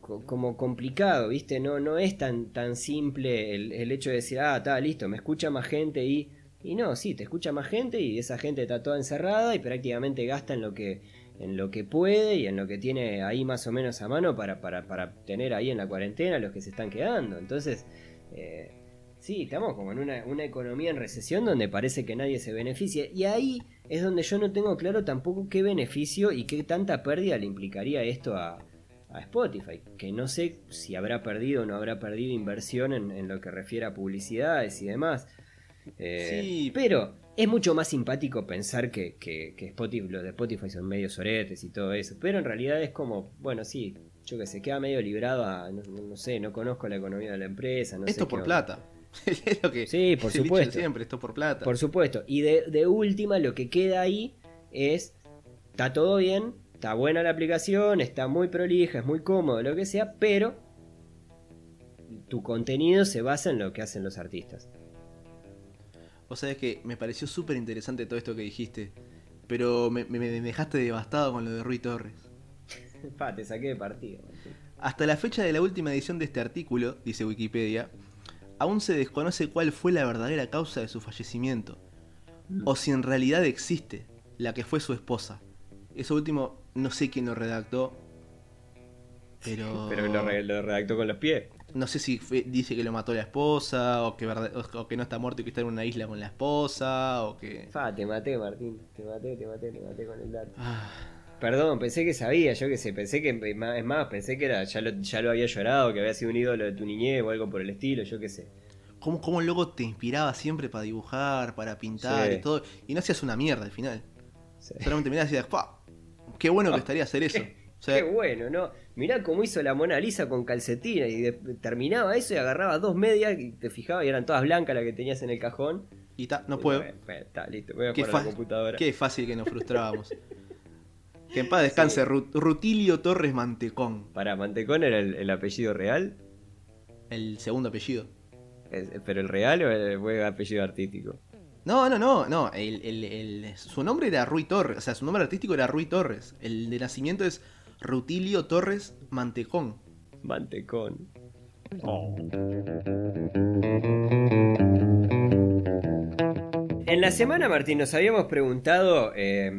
co- como complicado, ¿viste? No, no es tan, tan simple el, el hecho de decir, ah, está listo, me escucha más gente y... Y no, sí, te escucha más gente y esa gente está toda encerrada y prácticamente gasta en lo que, en lo que puede y en lo que tiene ahí más o menos a mano para, para, para tener ahí en la cuarentena los que se están quedando. Entonces, eh, sí, estamos como en una, una economía en recesión donde parece que nadie se beneficia. Y ahí es donde yo no tengo claro tampoco qué beneficio y qué tanta pérdida le implicaría esto a, a Spotify. Que no sé si habrá perdido o no habrá perdido inversión en, en lo que refiere a publicidades y demás. Eh, Sí. Pero es mucho más simpático pensar que, que, que Spotify, los de Spotify son medios oretes y todo eso. Pero en realidad es como, bueno, sí, yo que sé, queda medio librado a, no, no sé, no conozco la economía de la empresa. No sé esto por plata. es lo que Sí, por supuesto. siempre, esto por plata. Por supuesto. Y de, de última, lo que queda ahí es, está todo bien, está buena la aplicación, está muy prolija, es muy cómodo, lo que sea, pero tu contenido se basa en lo que hacen los artistas. Vos sabés que me pareció súper interesante todo esto que dijiste. Pero me, me- dejaste devastado con lo de Rui Torres. Pa, te saqué de partido. Hasta la fecha de la última edición de este artículo, dice Wikipedia, aún se desconoce cuál fue la verdadera causa de su fallecimiento. O si en realidad existe, la que fue su esposa. Eso último, no sé quién lo redactó. Pero. Pero lo, re- lo redactó con los pies. No sé si fue- dice que lo mató la esposa, o que, o que no está muerto y que está en una isla con la esposa, o que. Pa, te maté, Martín. Te maté, te maté, te maté con el dato. Ah, Perdón, pensé que sabía, yo que sé, pensé que, es más, pensé que era, ya lo, ya lo había llorado, que había sido un ídolo de tu niñez o algo por el estilo, yo qué sé. ¿Cómo, cómo el loco te inspiraba siempre para dibujar, para pintar Sí. y todo? Y no hacías una mierda al final. Sí. Solamente mirabas y decías, ¡pa! Qué bueno que estaría hacer eso. Qué bueno, ¿no? Mirá cómo hizo la Mona Lisa con calcetines y de- terminaba eso y agarraba dos medias y te fijabas y eran todas blancas las que tenías en el cajón. y ta, no puedo. está listo, voy a Qué, la computadora. qué fácil que nos frustrábamos. que en paz descanse Ru- Rutilio Torres Mantecón, Para Mantecón era el, el apellido real, el segundo apellido. Es- pero el real o el, fue apellido artístico. No, no, no, no. el- su nombre era Rui Torres. O sea, su nombre artístico era Rui Torres. El de nacimiento es Rutilio Torres Mantecón. Mantecón. En la semana, Martín, nos habíamos preguntado eh,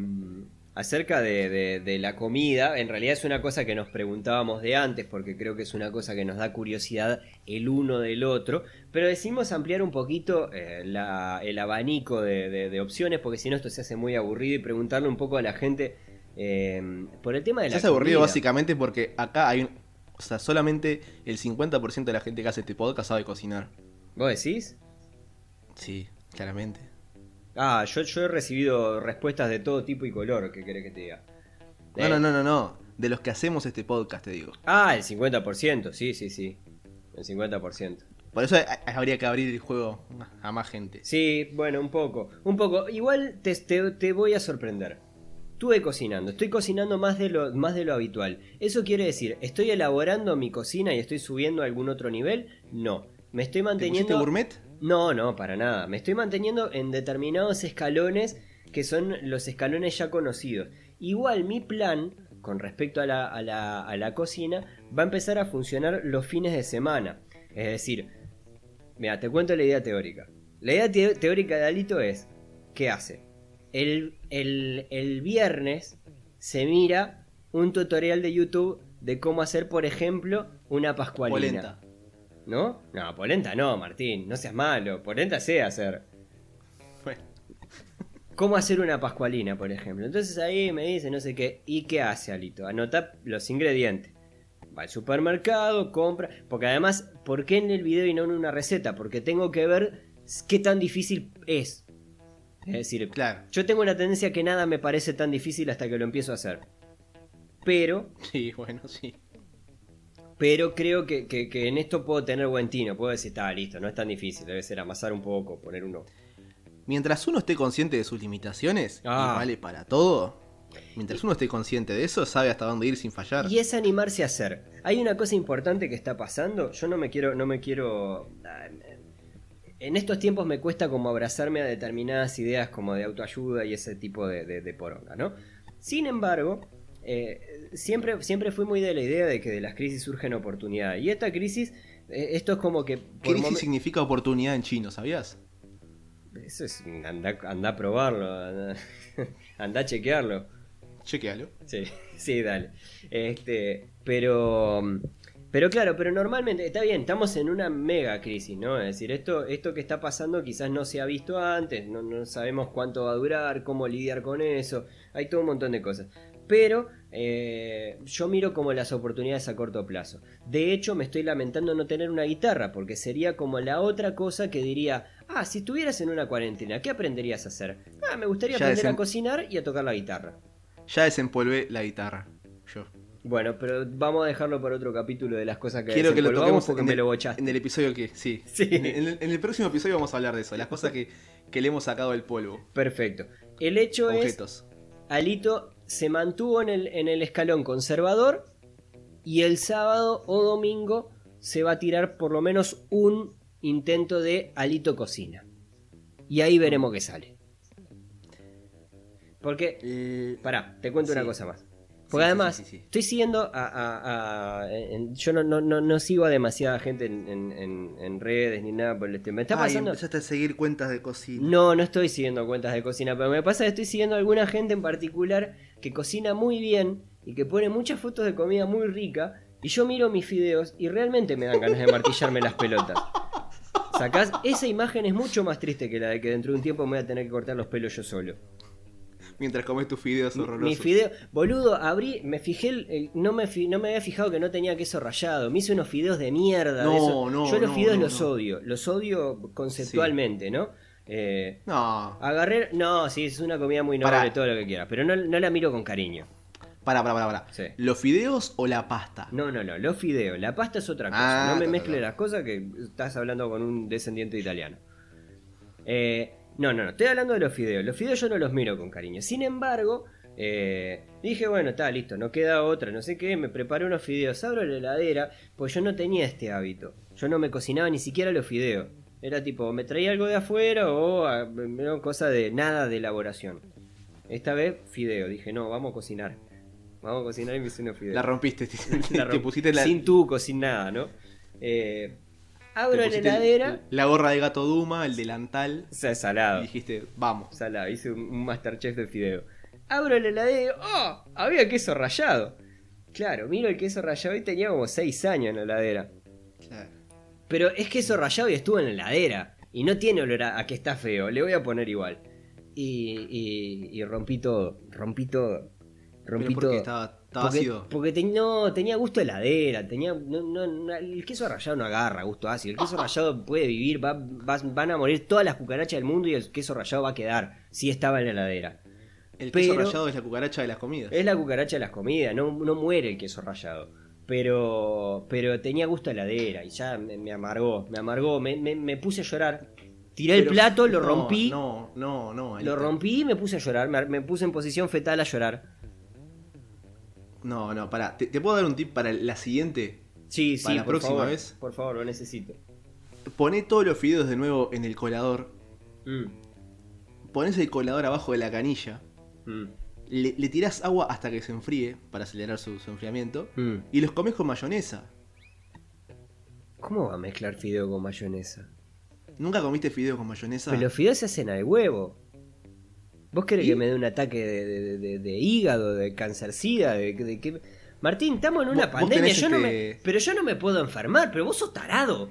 acerca de, la comida. En realidad es una cosa que nos preguntábamos de antes, porque creo que es una cosa que nos da curiosidad el uno del otro. Pero decidimos ampliar un poquito eh, el abanico de- de opciones, porque si no esto se hace muy aburrido, y preguntarle un poco a la gente eh, por el tema de la aburrido comida. básicamente porque acá hay un... O sea, solamente el 50% de la gente que hace este podcast sabe cocinar. ¿Vos decís? Sí, claramente. Ah, yo, yo he recibido respuestas de todo tipo y color, ¿qué querés que te diga? No, Eh, no, no, no, no. De los que hacemos este podcast, te digo. Ah, el 50%, sí, sí, sí. El 50%. Por eso ha- habría que abrir el juego a más gente. Sí, bueno, un poco. Un poco. Igual te, te, te voy a sorprender. Estuve cocinando, estoy cocinando más de, lo, más de lo habitual. ¿Eso quiere decir, estoy elaborando mi cocina y estoy subiendo a algún otro nivel? No. Me estoy ¿Te manteniendo... gourmet? No, no, para nada. Me estoy manteniendo en determinados escalones que son los escalones ya conocidos. Igual mi plan con respecto a la, a la, a la cocina va a empezar a funcionar los fines de semana. Es decir, mira, te cuento la idea teórica. La idea te- teórica de Alito es, ¿qué hace? El, el, el viernes se mira un tutorial de YouTube de cómo hacer, por ejemplo, una pascualina. Polenta. ¿No? No, polenta no, Martín, no seas malo. Polenta sé hacer. Bueno, ¿Cómo hacer una pascualina, por ejemplo? Entonces ahí me dice no sé qué. ¿Y qué hace Alito? Anota los ingredientes. Va al supermercado, compra. Porque además, ¿por qué en el video y no en una receta? Porque tengo que ver qué tan difícil es. Es decir, claro. yo tengo una tendencia que nada me parece tan difícil hasta que lo empiezo a hacer. Pero Sí, bueno, sí. Pero creo que, que- que en esto puedo tener buen tino. Puedo decir, está listo, no es tan difícil. Debe ser amasar un poco, poner uno. Mientras uno esté consciente de sus limitaciones, Ah. y vale para todo, mientras uno esté consciente de eso, sabe hasta dónde ir sin fallar. Y es animarse a hacer. Hay una cosa importante que está pasando. Yo no me quiero, no me quiero. En estos tiempos me cuesta como abrazarme a determinadas ideas como de autoayuda y ese tipo de, de, de poronga, ¿no? Sin embargo, eh, siempre, siempre fui muy de la idea de que de las crisis surgen oportunidades. Y esta crisis, eh, esto es como que. por Crisis significa oportunidad en chino, ¿sabías? Eso es. Anda, anda a probarlo. Anda, anda a chequearlo. Chequealo. Sí, sí, dale. Este, pero, pero claro, pero normalmente está bien, estamos en una mega crisis, ¿no? Es decir, esto, esto que está pasando quizás no se ha visto antes, no, no sabemos cuánto va a durar, cómo lidiar con eso, hay todo un montón de cosas. Pero eh, yo miro como las oportunidades a corto plazo. De hecho, me estoy lamentando no tener una guitarra, porque sería como la otra cosa que diría, ah, si estuvieras en una cuarentena, ¿qué aprenderías a hacer? Ah, me gustaría Ya aprender a cocinar y a tocar la guitarra. Ya desempolvé la guitarra. Yo. Bueno, pero vamos a dejarlo para otro capítulo de las cosas que Quiero que lo toquemos porque me el, lo bochaste. en el episodio que. Sí. Sí. En, el, en el próximo episodio vamos a hablar de eso. Las cosas que, que le hemos sacado del polvo. Perfecto. El hecho Objetos. es, Alito se mantuvo en el, en el escalón conservador y el sábado o domingo se va a tirar por lo menos un intento de Alito cocina. Y ahí veremos qué sale. Porque Eh, Pará, te cuento Sí. una cosa más. Porque Sí, además, sí, sí, sí. estoy siguiendo a. a- a- en- yo no, no, no, no sigo a demasiada gente en, en- en- en redes ni nada por el estilo. Me está Ay, pasando. empezaste a seguir cuentas de cocina. No, no estoy siguiendo cuentas de cocina, pero me pasa que estoy siguiendo a alguna gente en particular que cocina muy bien y que pone muchas fotos de comida muy rica. Y yo miro mis videos y realmente me dan ganas de martillarme las pelotas. Sacás, esa imagen es mucho más triste que la de que dentro de un tiempo me voy a tener que cortar los pelos yo solo. Mientras comes tus fideos horrorosos. Mi fideo, boludo, abrí, me fijé, el- el- no, me fi- no me había fijado que no tenía queso rallado. Me hice unos fideos de mierda. No, de eso. no, Yo los no, fideos no, los no. odio, los odio conceptualmente, ¿no? Eh, No. agarré, no, sí, es una comida muy noble, Pará. todo lo que quieras, pero no, no la miro con cariño. Para, para, para, para. Sí. ¿Los fideos o la pasta? No, no, no, los fideos, la pasta es otra cosa. Ah, no me mezcle las cosas que estás hablando con un descendiente italiano. Eh, no, no, no, estoy hablando de los fideos. Los fideos yo no los miro con cariño. Sin embargo, eh, dije, bueno, está listo, no queda otra, no sé qué, me preparé unos fideos, abro la heladera, pues yo no tenía este hábito. Yo no me cocinaba ni siquiera los fideos. Era tipo, me traía algo de afuera o ah, no, cosa de nada de elaboración. Esta vez, fideo. Dije, no, vamos a cocinar. Vamos a cocinar y me hice unos fideos. La rompiste, te, pusiste la, Sin tuco, sin nada, ¿no? Eh, abro la heladera. la gorra de gato Duma, el delantal, O sea, y salado. dijiste, vamos. Salado. Hice un, un Masterchef de fideo. Abro la heladera y digo, ¡oh! Había queso rallado. Claro, miro el queso rallado y tenía como 6 años en la heladera. Claro. Pero es queso rallado y estuvo en la heladera. Y no tiene olor a, a que está feo. Le voy a poner igual. Y, y- y rompí todo. Rompí todo. Rompí Pero porque todo. estaba, estaba porque ácido. porque no, tenía gusto de heladera. Tenía, no, no, no, el queso rallado no agarra gusto ácido. El queso rallado puede vivir. va- va- van a morir todas las cucarachas del mundo y el queso rallado va a quedar. Si estaba en la heladera. El queso pero- rallado es la cucaracha de las comidas. Es la cucaracha de las comidas, no, no muere el queso rallado. Pero, pero tenía gusto a heladera y ya me, me amargó, me amargó, me, me- me puse a llorar. Tiré el plato, lo no, rompí, No, no, no. lo rompí y me puse a llorar, me, me puse en posición fetal a llorar. No, no, pará. ¿Te, te puedo dar un tip para la siguiente? Sí, sí, Para la por próxima favor, vez. Por favor, lo necesito. Poné todos los fideos de nuevo en el colador. Mm, Pones el colador abajo de la canilla. mm, Le, le tirás agua hasta que se enfríe para acelerar su, su enfriamiento. mm. Y los comes con mayonesa. ¿Cómo va a mezclar fideo con mayonesa? ¿Nunca comiste fideos con mayonesa? Pero los fideos se hacen al huevo. ¿Vos querés ¿Y? que me dé un ataque de, de- de- de hígado, de cancercida? De, de qué? Martín, estamos en una pandemia. Yo no este- me, pero yo no me puedo enfermar, pero vos sos tarado.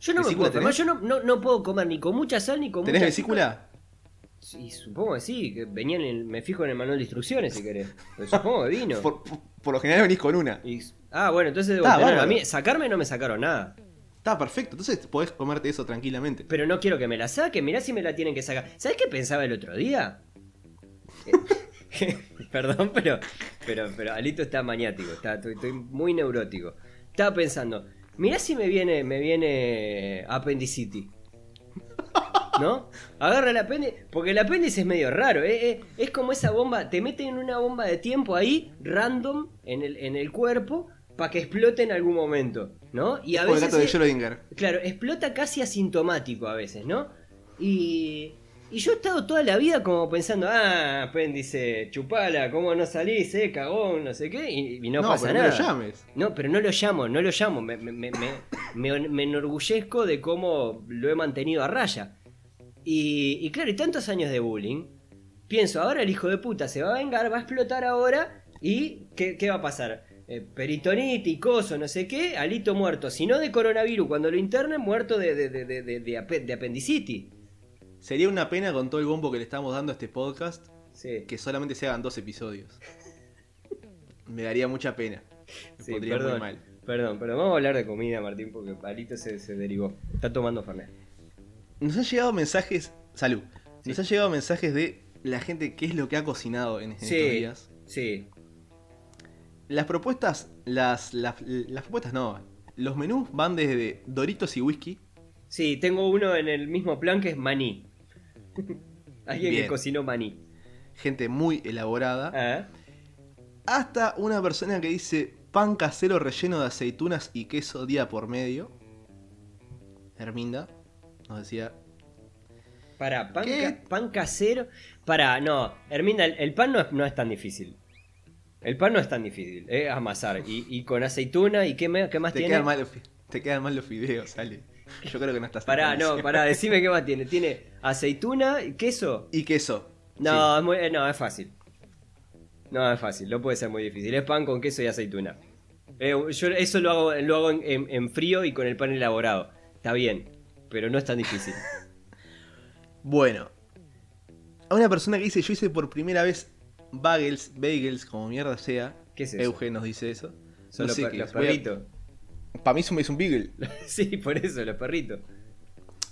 Yo no me ¿Vesícula puedo enfermar, tenés? yo no, no, no puedo comer ni con mucha sal ni con ¿Tenés mucha vesícula? Sí, supongo que sí, que venía en el- me fijo en el manual de instrucciones si querés. Pero supongo que vino. Por, por- por lo general venís con una. Y- ah, bueno, entonces debo Ah, tener. A mí, sacarme no me sacaron nada. Está perfecto. Entonces podés comerte eso tranquilamente. Pero no quiero que me la saquen, mirá si me la tienen que sacar. ¿Sabes qué pensaba el otro día? Perdón, pero, pero, pero Alito está maniático, está, estoy, estoy muy neurótico. Estaba pensando, mirá si me viene, me viene apendicitis. ¿No? Agarra el apéndice, porque el apéndice es medio raro, ¿eh? Eh, es como esa bomba, te meten en una bomba de tiempo ahí, random, en el, en el cuerpo, para que explote en algún momento, ¿no? Y a el veces gato de Schrödinger. Claro, explota casi asintomático a veces, ¿no? Y, y yo he estado toda la vida como pensando, ah, apéndice, chupala, ¿cómo no salís, eh, cagón, no sé qué? Y, y no, pasa pero nada. no lo llames. No, pero no lo llamo, no lo llamo. Me, me, me, me- me- me enorgullezco de cómo lo he mantenido a raya. Y, y claro, y tantos años de bullying. Pienso, ahora el hijo de puta se va a vengar, va a explotar ahora. ¿Y qué, qué va a pasar? Eh, peritonitis, coso, no sé qué, alito muerto. Si no de coronavirus, cuando lo internen, muerto de, de, de, de, de- de ape- de apendicitis. Sería una pena con todo el bombo que le estamos dando a este podcast Sí, que solamente se hagan dos episodios. Me daría mucha pena. Me sí, pondría perdón. muy mal. Perdón, pero vamos a hablar de comida, Martín, porque Alito se, se derivó. Está tomando Fernet. Nos han llegado mensajes. Salud. Nos Sí. han llegado mensajes de la gente qué es lo que ha cocinado en, estos días. sí. Las propuestas. Las, las, las propuestas no. Los menús van desde Doritos y whisky. Sí, tengo uno en el mismo plan que es maní. Alguien que cocinó maní. Gente muy elaborada. Hasta una persona que dice pan casero relleno de aceitunas y queso día por medio. Herminda nos decía. Para, pan, pan casero. Para, no, Herminda, el, el pan no es, no es tan difícil. El pan no es tan difícil, es amasar. Y, y con aceituna, ¿y qué, me- qué más Te tiene? quedan, mal los, fi- te quedan mal los fideos, sale. Yo creo que no estás Pará, no, pará, decime qué más tiene. Tiene aceituna, queso. Y queso. No, es muy- eh, no, es fácil. No, es fácil, no puede ser muy difícil. Es pan con queso y aceituna. Eh, yo eso lo hago, lo hago en, en- en frío y con el pan elaborado. Está bien, pero no es tan difícil. Bueno. A una persona que dice, yo hice por primera vez bagels, bagels, como mierda sea. ¿Qué es eso? Euge nos dice eso. Son No los, sé per- qué los es. Voy a- perritos. Para mí es un, es un bagel. sí, por eso, los perritos.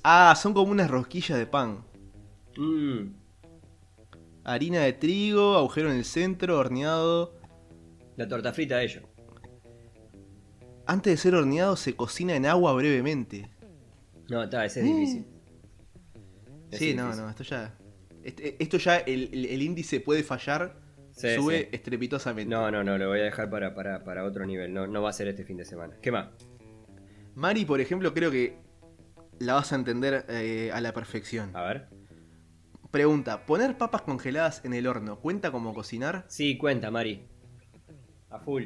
Ah, son como unas rosquillas de pan. Mm, Harina de trigo, agujero en el centro, horneado. la torta frita de ellos. Antes de ser horneado se cocina en agua brevemente. No, está, ese es difícil. Ese Sí, es no, difícil. no, esto ya. Este- esto ya, el, el- el índice puede fallar, Sí, sube sí. estrepitosamente. No, no, no, lo voy a dejar para, para, para otro nivel. No, no va a ser este fin de semana. ¿Qué más? Mari, por ejemplo, creo que la vas a entender eh, a la perfección. A ver. Pregunta, ¿poner papas congeladas en el horno cuenta como cocinar? Sí, cuenta, Mari. A full.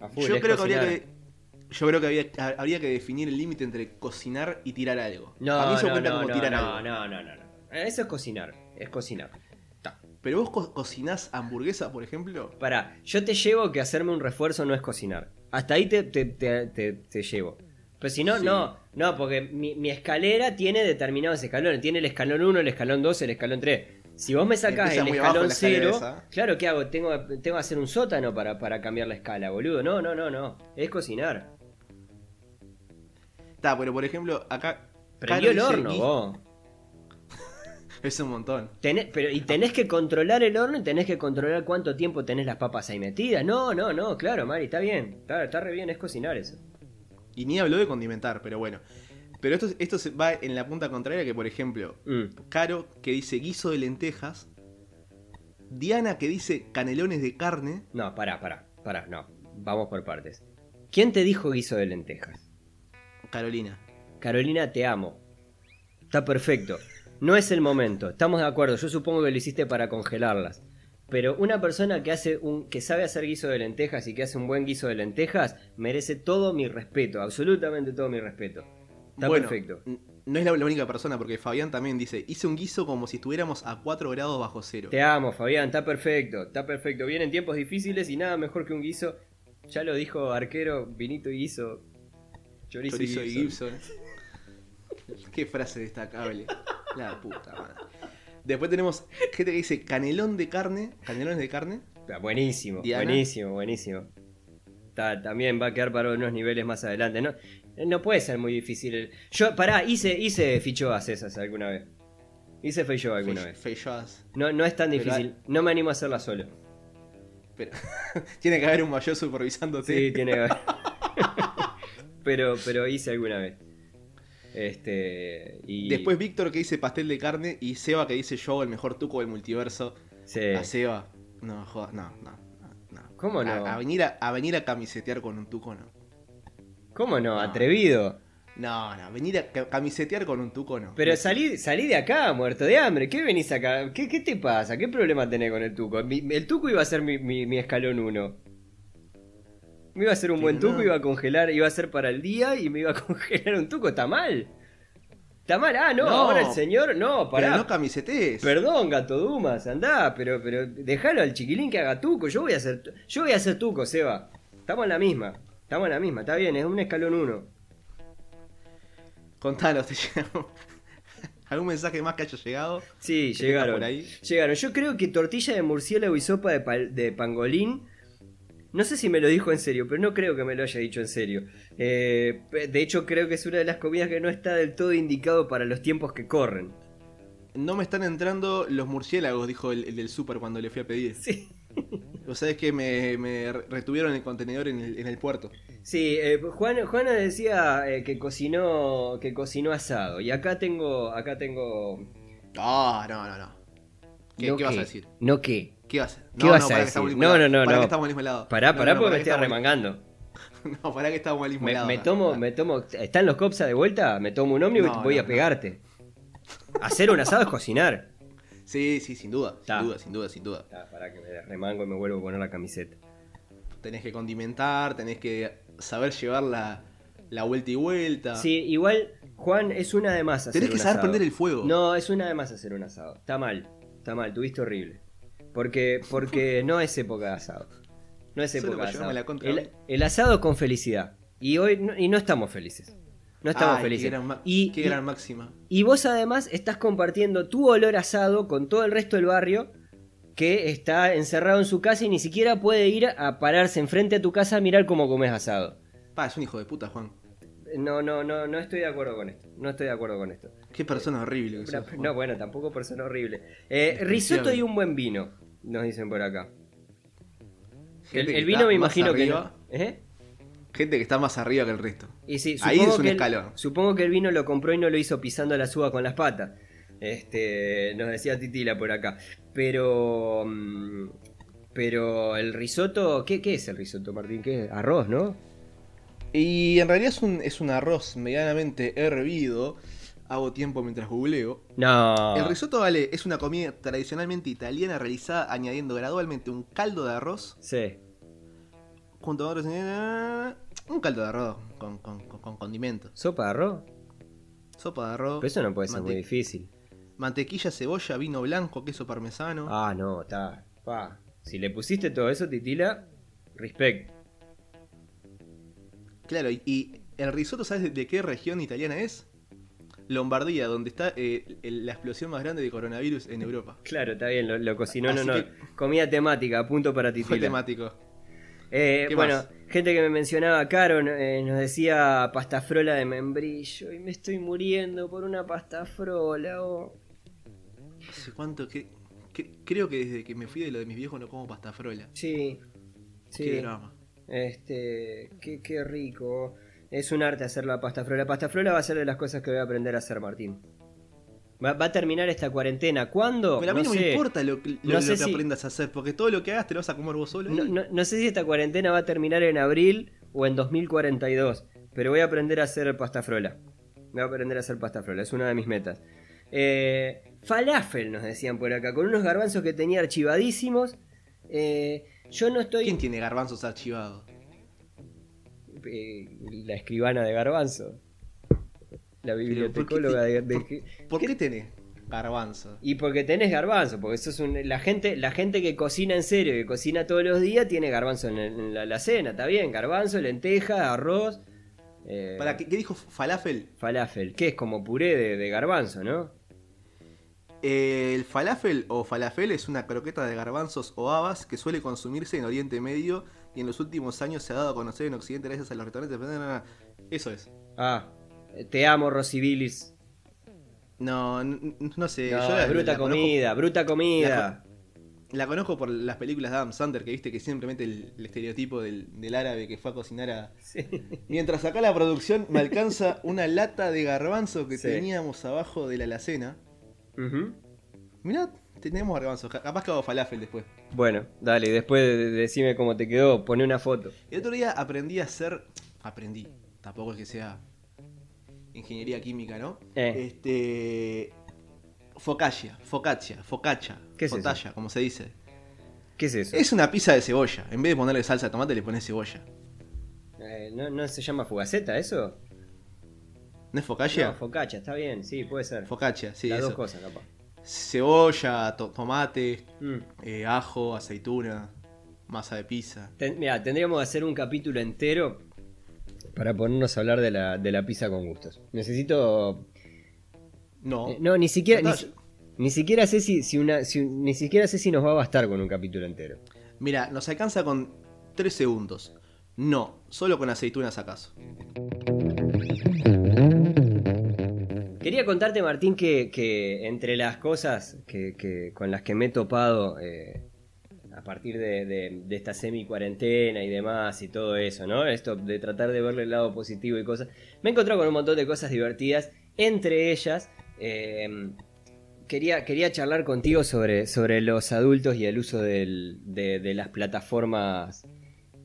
A full, Yo creo que habría que. Yo creo que había- ha- habría que definir el límite entre cocinar y tirar algo. No, a mí eso no, cuenta no, como no, tirar algo. no, no, no, no. Eso es cocinar. Es cocinar. Ta. Pero vos co- cocinás hamburguesa, por ejemplo. Pará, yo te llevo que hacerme un refuerzo no es cocinar. Hasta ahí te, te, te, te- te llevo. Pero si no, Sí. no, no, porque mi, mi escalera tiene determinados escalones. Tiene el escalón 1, el escalón 2, el escalón 3. Si vos me sacás el escalón la escalera 0, esa. claro, ¿qué hago? Tengo, tengo que hacer un sótano para, para cambiar la escala, boludo. No, no, no, no. Es cocinar. Está, pero por ejemplo, acá. Prendió el horno, vos. Es un montón. Tenés- pero, y tenés que controlar el horno y tenés que controlar cuánto tiempo tenés las papas ahí metidas. No, no, no, claro, Mari, está bien. Está, está re bien, es cocinar eso. Y ni habló de condimentar, pero bueno. Pero esto, esto se va en la punta contraria que, por ejemplo, Mm. Caro que dice guiso de lentejas. Diana que dice canelones de carne. No, pará, pará, pará, no. Vamos por partes. ¿Quién te dijo guiso de lentejas? Carolina. Carolina, te amo. Está perfecto. No es el momento, estamos de acuerdo. Yo supongo que lo hiciste para congelarlas. Pero una persona que hace un. que sabe hacer guiso de lentejas y que hace un buen guiso de lentejas merece todo mi respeto, absolutamente todo mi respeto. Está bueno, perfecto. No es la, la única persona, porque Fabián también dice: Hice un guiso como si estuviéramos a 4 grados bajo cero. Te amo, Fabián, está perfecto, está perfecto. Vienen tiempos difíciles y nada mejor que un guiso. Ya lo dijo Arquero, vinito y guiso. Chorizo, Chorizo y y Gibson. Gibson. Qué frase destacable. La puta madre. Después tenemos gente que dice canelón de carne. Canelones de carne. Buenísimo, Diana. buenísimo, buenísimo. Está- también va a quedar para unos niveles más adelante. No, no puede ser muy difícil. el- Yo, pará, hice, hice fichoas esas alguna vez. Hice feijoa alguna Fe- vez. feijoas. No, no es tan Pero difícil. No me animo a hacerla solo. Pero tiene que haber un mayor supervisándote. Sí, tiene que haber. pero, pero hice alguna vez. Este. Y. Después Víctor que dice pastel de carne y Seba que dice yo el mejor tuco del multiverso. Sí. A Seba. No, jodas, no, no, no. ¿Cómo no? A, a venir a, a venir a camisetear con un tuco no. ¿Cómo no? No. Atrevido. No, no, venir a ca- camisetear con un tuco no. Pero salí, salí de acá, muerto de hambre. ¿Qué venís acá? ¿Qué, qué te pasa? ¿Qué problema tenés con el tuco? Mi- el tuco iba a ser mi, mi- mi escalón 1. Me iba a hacer un buen tuco, no. iba a congelar, iba a ser para el día y me iba a congelar un tuco. ¿Está mal? ¿Está mal? Ah, no, No. ahora el señor. No, pará. Pero no camisetees. Perdón, gato Dumas, andá, pero, pero déjalo al chiquilín que haga tuco. Yo voy a hacer, yo voy a hacer tuco, Seba. Estamos en la misma. Estamos en la misma, está bien, es un escalón 1. Contanos, te llegamos. ¿Algún mensaje más que haya llegado? Sí, ¿Qué llegaron. por ahí? Llegaron. Yo creo que tortilla de murciélago y sopa de, de pangolín. No sé si me lo dijo en serio, pero no creo que me lo haya dicho en serio. Eh, de hecho, creo que es una de las comidas que no está del todo indicado para los tiempos que corren. No me están entrando los murciélagos, dijo el, el del super cuando le fui a pedir. Sí. O sea, es que me, me retuvieron el contenedor en el, en el puerto. Sí, eh, Juan, Juana decía eh, que cocinó que cocinó asado y acá tengo acá tengo Ah, no, no, no. ¿Qué, ¿No qué vas a decir? ¿No qué? ¿Qué vas a ¿Qué vas a pará que decir? al No, no, no, Pará no. que estamos al mismo lado. Pará, No, pará no, porque me que estoy arremangando. No, pará que estamos al mismo Me, lado. me tomo, me tomo. ¿Están los copsa de vuelta? Me tomo un ómnibus y No, voy no, a pegarte. Hacer un asado es cocinar. Sí, sí, sin duda. Ta. Sin duda, sin duda, sin duda. Pará que me remango y me vuelvo a poner la camiseta. Tenés que condimentar, tenés que saber llevar la, la vuelta y vuelta. Sí, igual, Juan, es una de más hacer Tenés que un saber asado. prender el fuego. No, es una de más hacer un asado. Está mal, está mal, tuviste horrible. Porque, porque no es época de asado. No es época de asado. la contra a El, asado con felicidad. Y hoy no, y no estamos felices. No estamos Ay, felices. Qué gran, y, qué y- gran máxima. y vos además estás compartiendo tu olor asado con todo el resto del barrio que está encerrado en su casa y ni siquiera puede ir a pararse enfrente a tu casa a mirar cómo comes asado. Pa, es un hijo de puta, Juan. No, no, no, no estoy de acuerdo con esto. No estoy de acuerdo con esto. Qué persona horrible que sos, no, bueno, tampoco persona horrible. Eh, risotto y un buen vino, nos dicen por acá. El, vino me imagino que no. ¿Eh? Gente que está más arriba que el resto. Y sí, Ahí es un el- escalón. supongo que el vino lo compró y no lo hizo pisando la suba con las patas. Este, nos decía Titila por acá. Pero mm, pero el risotto, ¿qué, qué es el risotto, Martín? ¿Qué es? Arroz, ¿no? Y en realidad es un, es un arroz medianamente hervido. Hago tiempo mientras googleo. No. El risotto, vale, es una comida tradicionalmente italiana realizada añadiendo gradualmente un caldo de arroz Sí. junto con otros. Un caldo de arroz con, con, con, con condimentos. ¿Sopa de arroz? Sopa de arroz. Pero eso no puede ser muy difícil. Mantequilla, cebolla, vino blanco, queso parmesano. Ah, no, está. Pa. Si le pusiste todo eso, Titila, respect. Claro, y, y el risotto, ¿sabes de qué región italiana es? Lombardía, donde está eh, la explosión más grande de coronavirus en Europa. Claro, está bien, lo, lo cocinó. No, Así no. que- Comida temática, punto para Fue Titila. temático. Eh, ¿Qué bueno, más? gente que me mencionaba, Caro, eh, nos decía pasta frola de membrillo. Y me estoy muriendo por una pasta frola. oh. No sé cuánto que, que- Creo que desde que me fui de lo de mis viejos no como pasta frola. Sí. Sí. Qué drama. Este, qué, qué rico. Es un arte hacer la pasta frola. La pasta frola va a ser de las cosas que voy a aprender a hacer, Martín. Va, va a terminar esta cuarentena. ¿Cuándo? Pero a mí no, me sé. importa lo, que- lo- No lo sé que si- aprendas a hacer, porque todo lo que hagas te lo vas a comer vos solo. No sé si esta cuarentena va a terminar en abril o en 2042, pero voy a aprender a hacer pasta frola. Voy a aprender a hacer pasta frola, es una de mis metas. Eh, falafel nos decían por acá, con unos garbanzos que tenía archivadísimos. Eh, yo no estoy... ¿Quién tiene garbanzos archivados? Eh, la escribana de garbanzo. La bibliotecóloga de... de- ¿Por, por qué tenés garbanzos? Y porque tenés garbanzo, porque eso es un, la gente, la gente que cocina en serio, que cocina todos los días, tiene garbanzo en, el- en la, la cena, está bien, garbanzo, lenteja, arroz, eh, ¿Para qué, qué dijo falafel? falafel, que es como puré de, de garbanzo, ¿no? Eh, el falafel o falafel es una croqueta de garbanzos o habas que suele consumirse en Oriente Medio y en los últimos años se ha dado a conocer en Occidente gracias a los restaurantes. Eso es. Ah, te amo, Rosibilis. No, n- n- no sé. No, yo la- bruta la conozco- comida, bruta comida. La conozco por las películas de Adam Sandler, que viste que simplemente el, el estereotipo del, del árabe que fue a cocinar a... Sí. Mientras acá la producción me alcanza una lata de garbanzo que Sí. teníamos abajo de la alacena. Ujú. Mirá, tenemos garbanzo. ca- Capaz que hago falafel después. Bueno, dale, después de- de- decime cómo te quedó, poné una foto. El otro día aprendí a hacer... Aprendí. Tampoco es que sea ingeniería química, ¿no? Eh. Este... Focaccia, focaccia, focaccia, ¿Qué es eso? focaccia, como se dice. ¿Qué es eso? Es una pizza de cebolla. En vez de ponerle salsa de tomate, le pones cebolla. Eh, ¿no, ¿No se llama fugaceta eso? ¿No es focaccia? No, focaccia, está bien, sí, puede ser. Focaccia, sí. Las eso. dos cosas, capaz. Cebolla, to- tomate, Mm. eh, ajo, aceituna, masa de pizza. Ten- mira, tendríamos que hacer un capítulo entero para ponernos a hablar de la, de la pizza con gustos. Necesito. No. eh, no, ni siquiera. Ni, siquiera sé si, si una. si- ni siquiera sé si nos va a bastar con un capítulo entero. Mira, nos alcanza con 3 segundos. No, solo con aceitunas acaso. Quería contarte, Martín, que, que entre las cosas que, que- con las que me he topado eh, a partir de, de- de esta semi-cuarentena y demás y todo eso, ¿no? Esto de tratar de verle el lado positivo y cosas. Me he encontrado con un montón de cosas divertidas. Entre ellas, eh, quería, quería charlar contigo sobre, sobre los adultos y el uso del- de, de las plataformas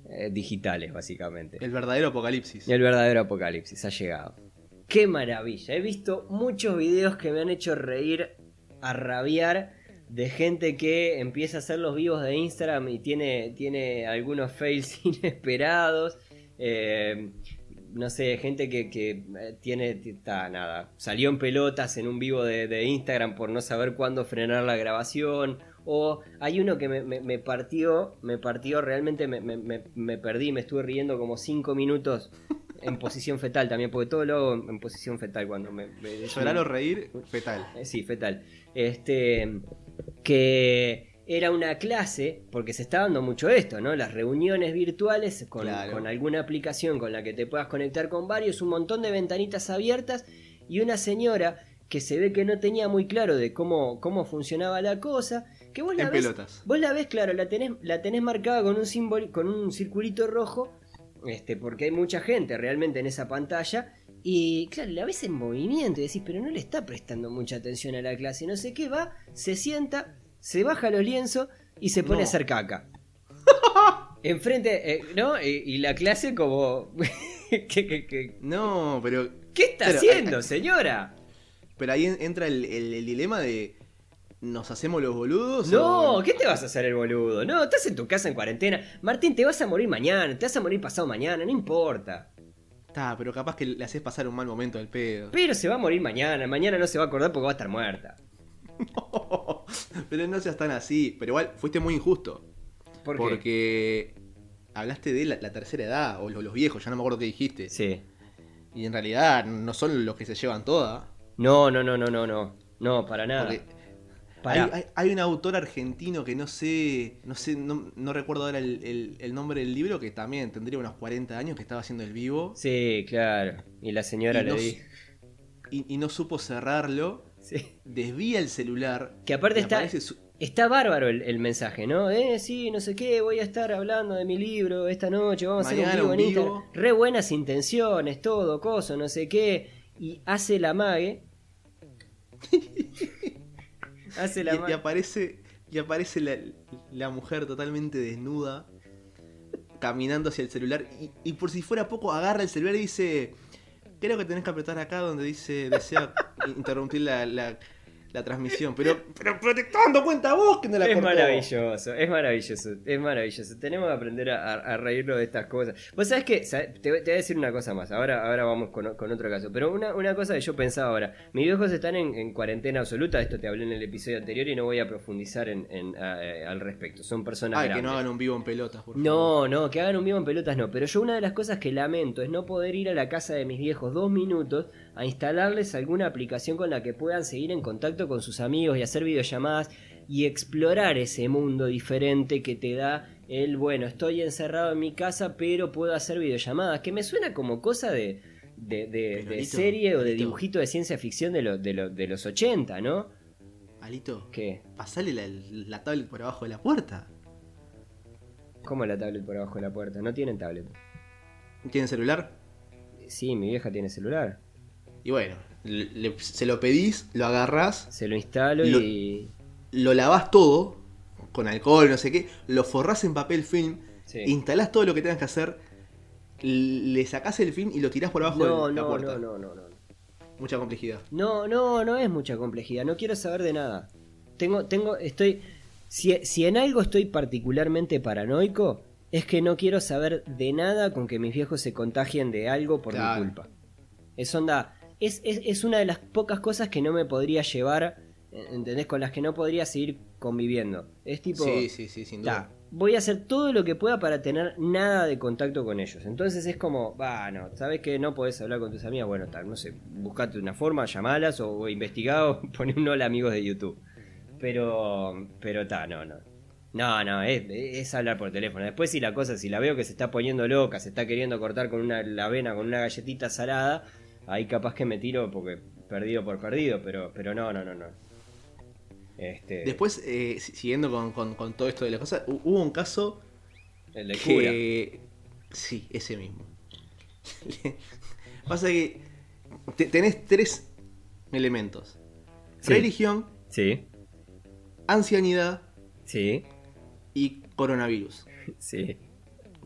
eh, digitales, básicamente. El verdadero apocalipsis. El verdadero apocalipsis ha llegado. ¡Qué maravilla! He visto muchos videos que me han hecho reír a rabiar de gente que empieza a hacer los vivos de Instagram y tiene, tiene algunos fails inesperados. Eh, no sé, gente que, que, eh, tiene, está nada, salió en pelotas en un vivo de, Instagram por no saber cuándo frenar la grabación. O hay uno que me, me- partió, me partió, realmente me, me- perdí, me estuve riendo como 5 minutos en posición fetal también, porque todo lo hago en, en posición fetal cuando me... me- Llorar o reír, fetal. eh, Sí, fetal. Este, que era una clase, porque se está dando mucho esto, ¿no? Las reuniones virtuales con, Claro. con alguna aplicación con la que te puedas conectar con varios, un montón de ventanitas abiertas y una señora que se ve que no tenía muy claro de cómo, cómo funcionaba la cosa, que vos la En ves, pelotas. vos la ves, claro, la tenés, la tenés marcada con un símbolo, con un circulito rojo, este, porque hay mucha gente realmente en esa pantalla. Y claro, la ves en movimiento y decís, pero no le está prestando mucha atención a la clase. No sé qué, va, se sienta, se baja los lienzos y se pone No. a hacer caca. Enfrente, eh, ¿no? Y, y la clase como... ¿Qué, qué, qué- No, pero. qué está Pero, haciendo, señora? Pero ahí en- entra el, el- el dilema de. ¿Nos hacemos los boludos? No, o- ¿qué te vas a hacer el boludo? No, estás en tu casa en cuarentena. Martín, te vas a morir mañana, te vas a morir pasado mañana, no importa. Está, pero capaz que le haces pasar un mal momento al pedo. Pero se va a morir mañana, mañana no se va a acordar porque va a estar muerta. pero no seas tan así. Pero igual, fuiste muy injusto. ¿Por qué? Porque hablaste de la, la tercera edad, o lo- los viejos, ya no me acuerdo qué dijiste. Sí. Y en realidad no son los que se llevan toda. No, no, no, no, no, no. No, para nada. Porque. Hay, hay- hay un autor argentino que no sé, no sé, no, no recuerdo ahora el, el- el nombre del libro, que también tendría unos 40 años, que estaba haciendo el vivo. Sí, claro. Y la señora Y le no di. Y, y no supo cerrarlo. Sí. Desvía el celular. Que aparte está, su- está bárbaro el, el mensaje, ¿no? Eh, sí, no sé qué, voy a estar hablando de mi libro esta noche, vamos a hacer Mañana un vivo en. Instagram. Re buenas intenciones, todo, coso, no sé qué. Y hace la mague. hace la y, aparece, y aparece la, la mujer totalmente desnuda. Caminando hacia el celular. Y, y por si fuera poco, agarra el celular y dice. Creo que tenés que apretar acá donde dice desea interrumpir la, la- la transmisión. Pero, pero, pero te estás dando cuenta vos que no la Es cortó. maravilloso, es maravilloso, es maravilloso. Tenemos que aprender a, a- a reírnos de estas cosas. Vos sabés que, te, voy- te voy a decir una cosa más, ahora, ahora vamos con, con otro caso. Pero una, una cosa que yo pensaba ahora, mis viejos están en, en cuarentena absoluta, esto te hablé en el episodio anterior y no voy a profundizar en, en, a- eh, al respecto. Son personas Ay, que grandes. no hagan un vivo en pelotas, por favor. No, no, que hagan un vivo en pelotas no. Pero yo una de las cosas que lamento es no poder ir a la casa de mis viejos dos minutos a instalarles alguna aplicación con la que puedan seguir en contacto con sus amigos y hacer videollamadas y explorar ese mundo diferente que te da el, bueno, estoy encerrado en mi casa pero puedo hacer videollamadas. Que me suena como cosa de, de, serie o de dibujito de ciencia ficción de, lo- de, lo- de los 80, ¿no? Alito, ¿Qué? pasale la, la tablet por abajo de la puerta. ¿Cómo la tablet por abajo de la puerta? No tienen tablet. ¿Tienen celular? Sí, mi vieja tiene celular. Y bueno, le- se lo pedís, lo agarrás, Se lo instalo Lo- y. lo lavás todo, con alcohol, no sé qué, lo forrás en papel film, Sí. instalás todo lo que tengas que hacer, le sacás el film y lo tirás por abajo No, de la no, puerta. no, no, no, no. Mucha complejidad. No, no, no es mucha complejidad. No quiero saber de nada. Tengo, tengo, estoy. Si, si en algo estoy particularmente paranoico, es que no quiero saber de nada con que mis viejos se contagien de algo por Claro. mi culpa. Es onda. Es, es, es una de las pocas cosas que no me podría llevar. ¿Entendés? Con las que no podría seguir conviviendo. Es tipo. Sí, sí, sí, sin Ta, duda. voy a hacer todo lo que pueda para tener nada de contacto con ellos. Entonces es como, va, no, sabes que no podés hablar con tus amigas, bueno, tal, no sé, buscate una forma, llamalas o, o investigado, poné un hola amigos de YouTube. Pero, pero ta, no, no. No, no, es, es hablar por teléfono. Después si la cosa, si la veo que se está poniendo loca, se está queriendo cortar con una, la avena con una galletita salada, ahí capaz que me tiro porque perdido por perdido, pero, pero no, no, no, no. Este, Después, eh, si- siguiendo con, con- con todo esto de las cosas, hu- hubo un caso el de cura. que... Sí, ese mismo. Pasa que te- tenés tres elementos. Sí. Religión, Sí, ancianidad sí, y coronavirus. sí.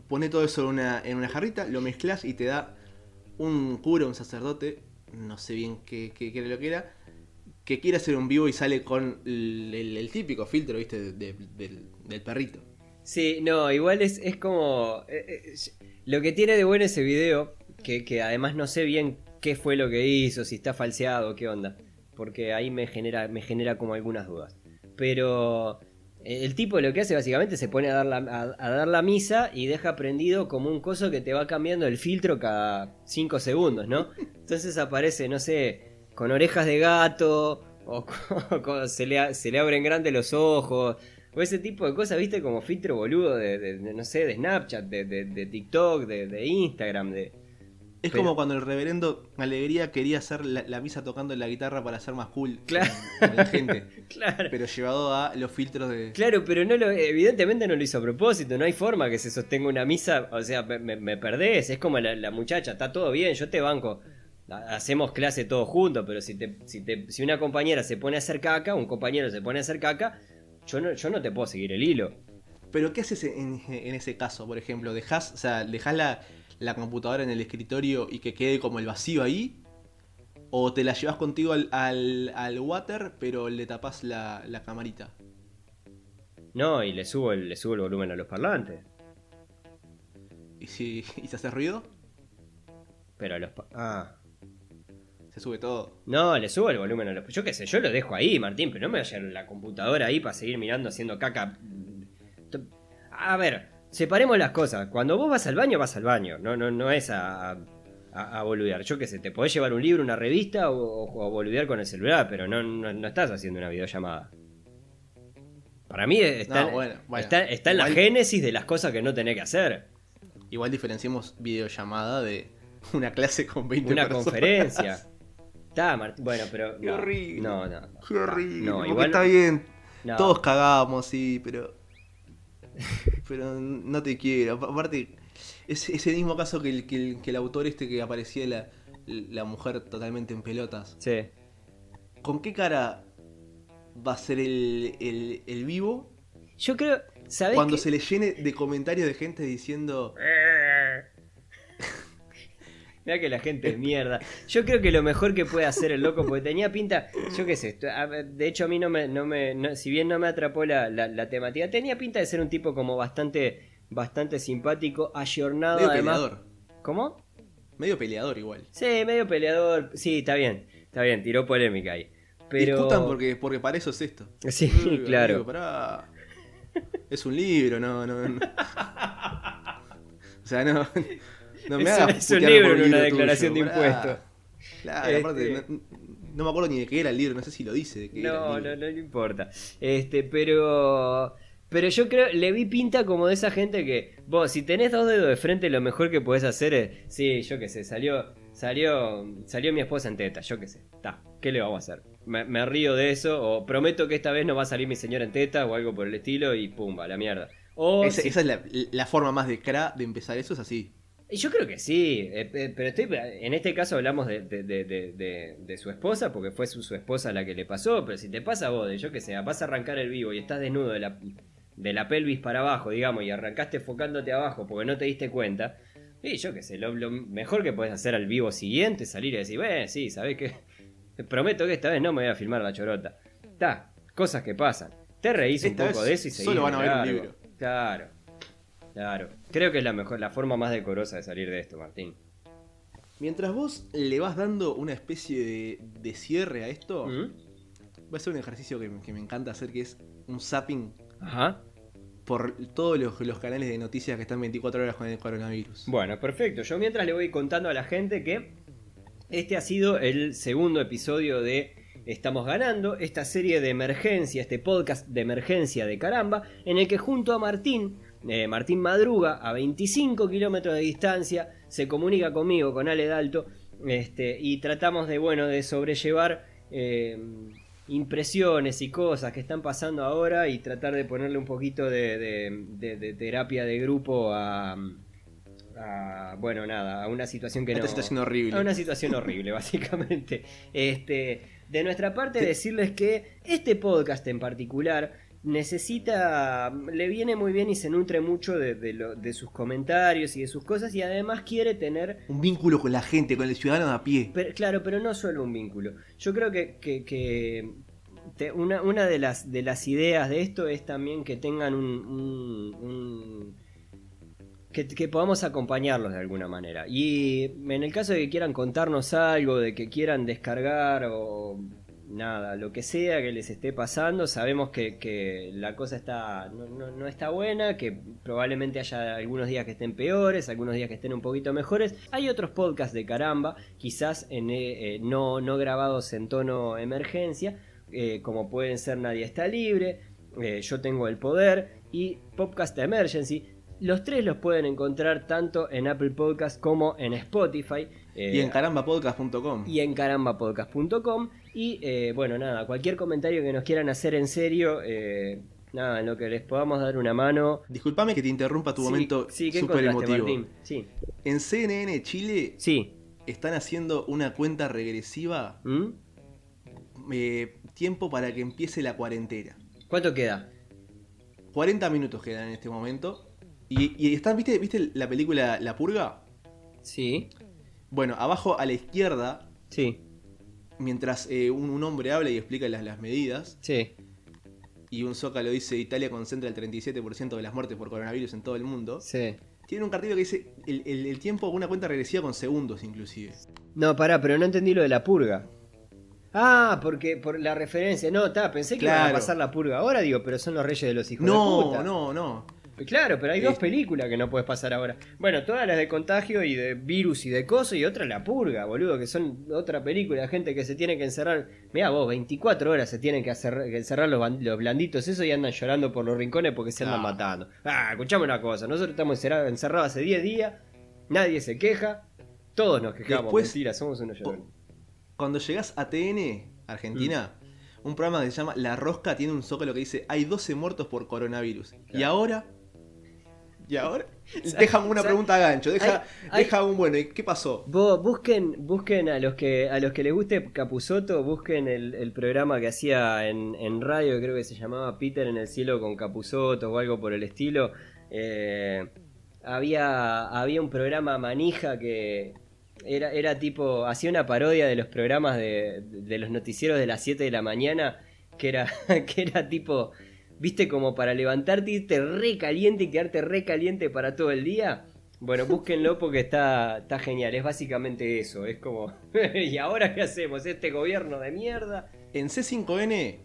Pone todo eso en una, en una jarrita, lo mezclas y te da un cura, un sacerdote, no sé bien qué, qué, era lo que era, que quiere hacer un vivo y sale con el, típico filtro, viste, de- de- del, perrito. Sí, no, igual es, es como... eh, eh, lo que tiene de bueno ese video, que, que además no sé bien qué fue lo que hizo, si está falseado, qué onda. Porque ahí me genera, me genera como algunas dudas. Pero el tipo lo que hace básicamente se pone a dar, la, a, a dar la misa y deja prendido como un coso que te va cambiando el filtro cada 5 segundos, ¿no? Entonces aparece, no sé, con orejas de gato, o se, le, se le abren grandes los ojos, o ese tipo de cosas, viste, como filtro boludo de, de- de, no sé, de Snapchat, de, de- TikTok, de Instagram, de... Es Pero- como cuando el reverendo Alegría quería hacer la, la misa tocando la guitarra para ser más cool Claro. con- con la gente, Claro. pero llevado a los filtros de... Claro, pero no lo, evidentemente no lo hizo a propósito, no hay forma que se sostenga una misa, o sea, me, perdés, es como la, la muchacha, está todo bien, yo te banco, Ha- hacemos clase todos juntos, pero si, te, si, te, si una compañera se pone a hacer caca, un compañero se pone a hacer caca, yo no, yo no te puedo seguir el hilo. Pero ¿qué haces en, en ese caso, por ejemplo? ¿Dejás, o sea, dejás la, la computadora en el escritorio y que quede como el vacío ahí? O te la llevas contigo al, al, al water, pero le tapas la, la camarita. No, y le subo, el, le subo el volumen a los parlantes. ¿Y si y se hace ruido? Pero a los... Ah. Se sube todo. No, le subo el volumen a los... Yo qué sé, yo lo dejo ahí, Martín, pero no me vaya la computadora ahí para seguir mirando haciendo caca. A ver, separemos las cosas. Cuando vos vas al baño, vas al baño. No, no, no es a, a, a boludear. Yo qué sé, te podés llevar un libro, una revista o, o, o boludear con el celular, pero no, no, no estás haciendo una videollamada. Para mí está, No, bueno, bueno. está, está en la génesis de las cosas que no tenés que hacer. Igual diferenciemos videollamada de una clase con 20 Una personas. conferencia. Está, Martín. Bueno, pero. Qué no, horrible. No, no. Qué horrible. No, igual. está bien. no. Todos cagamos, sí, pero. Pero no te quiero. Apa- Aparte, es, es el mismo caso que el, que el, que el autor este que aparecía la, la mujer totalmente en pelotas. Sí. ¿Con qué cara va a ser el, el, el vivo Yo creo. ¿Sabés cuando se le llene de comentarios de gente diciendo. Mira que la gente es mierda. Yo creo que lo mejor que puede hacer el loco, porque tenía pinta, yo qué sé, de hecho a mí no me, no me no- si bien no me atrapó la, la, la temática, tenía pinta de ser un tipo como bastante, bastante simpático, ayornado Medio además. peleador. ¿Cómo? Medio peleador igual. Sí, medio peleador, sí, está bien, está bien, tiró polémica ahí. Pero... Discutan porque, porque para eso es esto. Sí, Uy, claro. amigo, pará. Es un libro, no, no. no. O sea, no. No me Es- hagas es un libro en una tuyo, declaración de impuestos. Claro, Este- aparte, no, no me acuerdo ni de qué era el libro, no sé si lo dice. De qué era No, no, no le importa. Este, pero. Pero yo creo, le vi pinta como de esa gente que, vos, si tenés dos dedos de frente, lo mejor que podés hacer es, sí, yo qué sé, salió, salió, salió mi esposa en teta, yo qué sé, está, ¿qué le vamos a hacer? Me, me río de eso, o prometo que esta vez no va a salir mi señora en teta, o algo por el estilo, y pumba, la mierda. O Esa, si- esa es la, la forma más de cra de empezar eso, es así. Yo creo que sí, eh, eh, pero estoy, en este caso hablamos de, de- su esposa, porque fue su, su esposa la que le pasó, pero si te pasa a vos, de yo que sé, vas a arrancar el vivo y estás desnudo de la, de la pelvis para abajo, digamos, y arrancaste enfocándote abajo porque no te diste cuenta, y yo que sé, lo, lo mejor que puedes hacer al vivo siguiente es salir y decir, bueno, sí, ¿sabés qué? Prometo que esta vez no me voy a filmar la chorota. Está, cosas que pasan. Te reís un poco de eso y seguís solo van a ver un libro. Claro. Claro. Creo que es la mejor, la forma más decorosa de salir de esto, Martín. Mientras vos le vas dando una especie de, de cierre a esto, ¿Mm? voy a hacer un ejercicio que, que me encanta hacer, que es un zapping Ajá. por todos los, los canales de noticias que están 24 horas con el coronavirus. Bueno, perfecto. Yo mientras le voy contando a la gente que este ha sido el segundo episodio de Estamos ganando, esta serie de emergencia, este podcast de emergencia de caramba, en el que junto a Martín, eh, Martín Madruga, a 25 kilómetros de distancia, se comunica conmigo, con Ale Dalto, este, y tratamos de, bueno, de sobrellevar eh, impresiones y cosas que están pasando ahora y tratar de ponerle un poquito de, de- de- de terapia de grupo a, a, bueno, nada, a una situación que Esta no... situación horrible. A una situación horrible, básicamente. Este, de nuestra parte, decirles que este podcast en particular necesita, le viene muy bien y se nutre mucho de, de lo- de sus comentarios y de sus cosas y además quiere tener Un vínculo con la gente, con el ciudadano a pie. pero, claro, pero no solo un vínculo. Yo creo que, que- que te- una, una de, las, de las ideas de esto es también que tengan un... un- un- que, podamos acompañarlos de alguna manera. Y en el caso de que quieran contarnos algo, de que quieran descargar o nada, lo que sea que les esté pasando, sabemos que, que la cosa está no, no- no está buena, que probablemente haya algunos días que estén peores, algunos días que estén un poquito mejores. Hay otros podcasts de caramba, quizás en, eh, eh, no, no grabados en tono emergencia, eh, como pueden ser Nadie está libre, eh, Yo tengo el poder y Podcast Emergency. Los tres los pueden encontrar tanto en Apple Podcast como en Spotify. eh, Y en carambapodcast.com. y en carambapodcast.com. Y eh, bueno, nada, cualquier comentario que nos quieran hacer en serio, eh, nada, en lo que les podamos dar una mano. Disculpame que te interrumpa tu Sí, momento sí, ¿qué súper encontraste, emotivo. Martín? Sí, En CNN Chile sí. están haciendo una cuenta regresiva. ¿Mm? eh, tiempo para que empiece la cuarentena. ¿Cuánto queda? 40 minutos quedan en este momento. Y, y están, ¿viste, ¿viste la película La Purga? Sí, Bueno, abajo a la izquierda sí. mientras eh, un, un hombre habla y explica las, las medidas, Sí. y un zócalo dice Italia concentra el 37% de las muertes por coronavirus en todo el mundo, Sí. tiene un cartelito que dice el, el- el tiempo, una cuenta regresiva con segundos inclusive. No, pará, pero no entendí lo de la purga. Ah, porque por la referencia. No, está, pensé que iban a pasar la purga ahora, digo, pero son los reyes de los hijos de No, no, no. Claro, pero hay dos películas que no puedes pasar ahora. Bueno, todas las de contagio y de virus y de coso y otra la purga, boludo, que son otra película, gente que se tiene que encerrar. Mirá vos, 24 horas se tienen que, hacer- que encerrar los, blanditos esos y andan llorando por los rincones porque se andan Ah. matando. Ah, escuchame una cosa, nosotros estamos encerrados, encerrados hace 10 días, nadie se queja, todos nos quejamos, Después- mentira, somos unos llorones. Cuando llegás a TN, Argentina, un programa que se llama La Rosca tiene un zócalo que dice hay 12 muertos por coronavirus. Y ahora... ¿Y ahora? Deja una pregunta a gancho, deja, Hay- deja un bueno, ¿y qué pasó? Vos busquen, busquen a los que a los que les guste Capuzoto, busquen el, el programa que hacía en, en radio, creo que se llamaba Peter en el cielo con Capuzoto o algo por el estilo. Eh, había, había un programa manija que era, era tipo, hacía una parodia de los programas de, de los noticieros de las 7 de la mañana, que era, que era tipo, viste, como para levantarte, irte re caliente y quedarte re caliente para todo el día. Bueno, búsquenlo porque está, está genial. Es básicamente eso. Es como, ¿y ahora qué hacemos? Este gobierno de mierda. En C5N,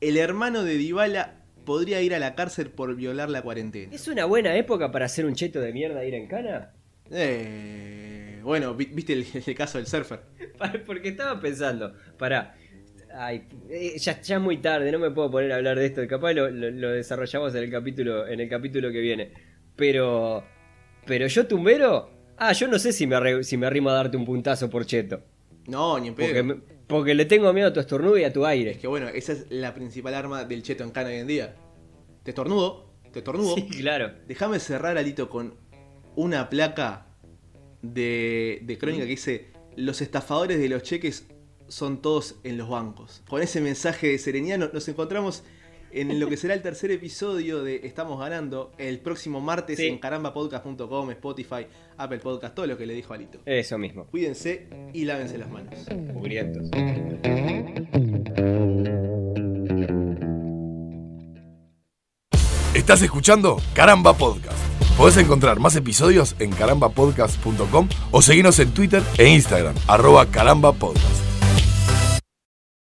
el hermano de Dybala podría ir a la cárcel por violar la cuarentena. ¿Es una buena época para hacer un cheto de mierda e ir en cana? Eh, bueno, vi- viste el, el caso del surfer. Porque estaba pensando, para Ay, eh, ya, ya es muy tarde, no me puedo poner a hablar de esto. Capaz lo, lo- lo desarrollamos en el capítulo, en el capítulo que viene. Pero. Pero yo tumbero. Ah, yo no sé si me, arre- si me arrimo a darte un puntazo por cheto. No, ni en Porque, pedo. me- porque le tengo miedo a tu estornudo y a tu Es aire. que bueno, esa es la principal arma del cheto en cana hoy en día. Te estornudo, te estornudo. Sí, claro. Déjame cerrar, Alito, con una placa de, de crónica que dice: Los estafadores de los cheques son todos en los bancos. Con ese mensaje de serenidad no- nos encontramos en lo que será el tercer episodio de Estamos Ganando el próximo martes Sí. en carambapodcast.com, Spotify, Apple Podcast, todo lo que le dijo Alito. Eso mismo. Cuídense y lávense las manos. Mugrientos. Estás escuchando Caramba Podcast. Podés encontrar más episodios en carambapodcast.com o seguirnos en Twitter e Instagram, arroba carambapodcast.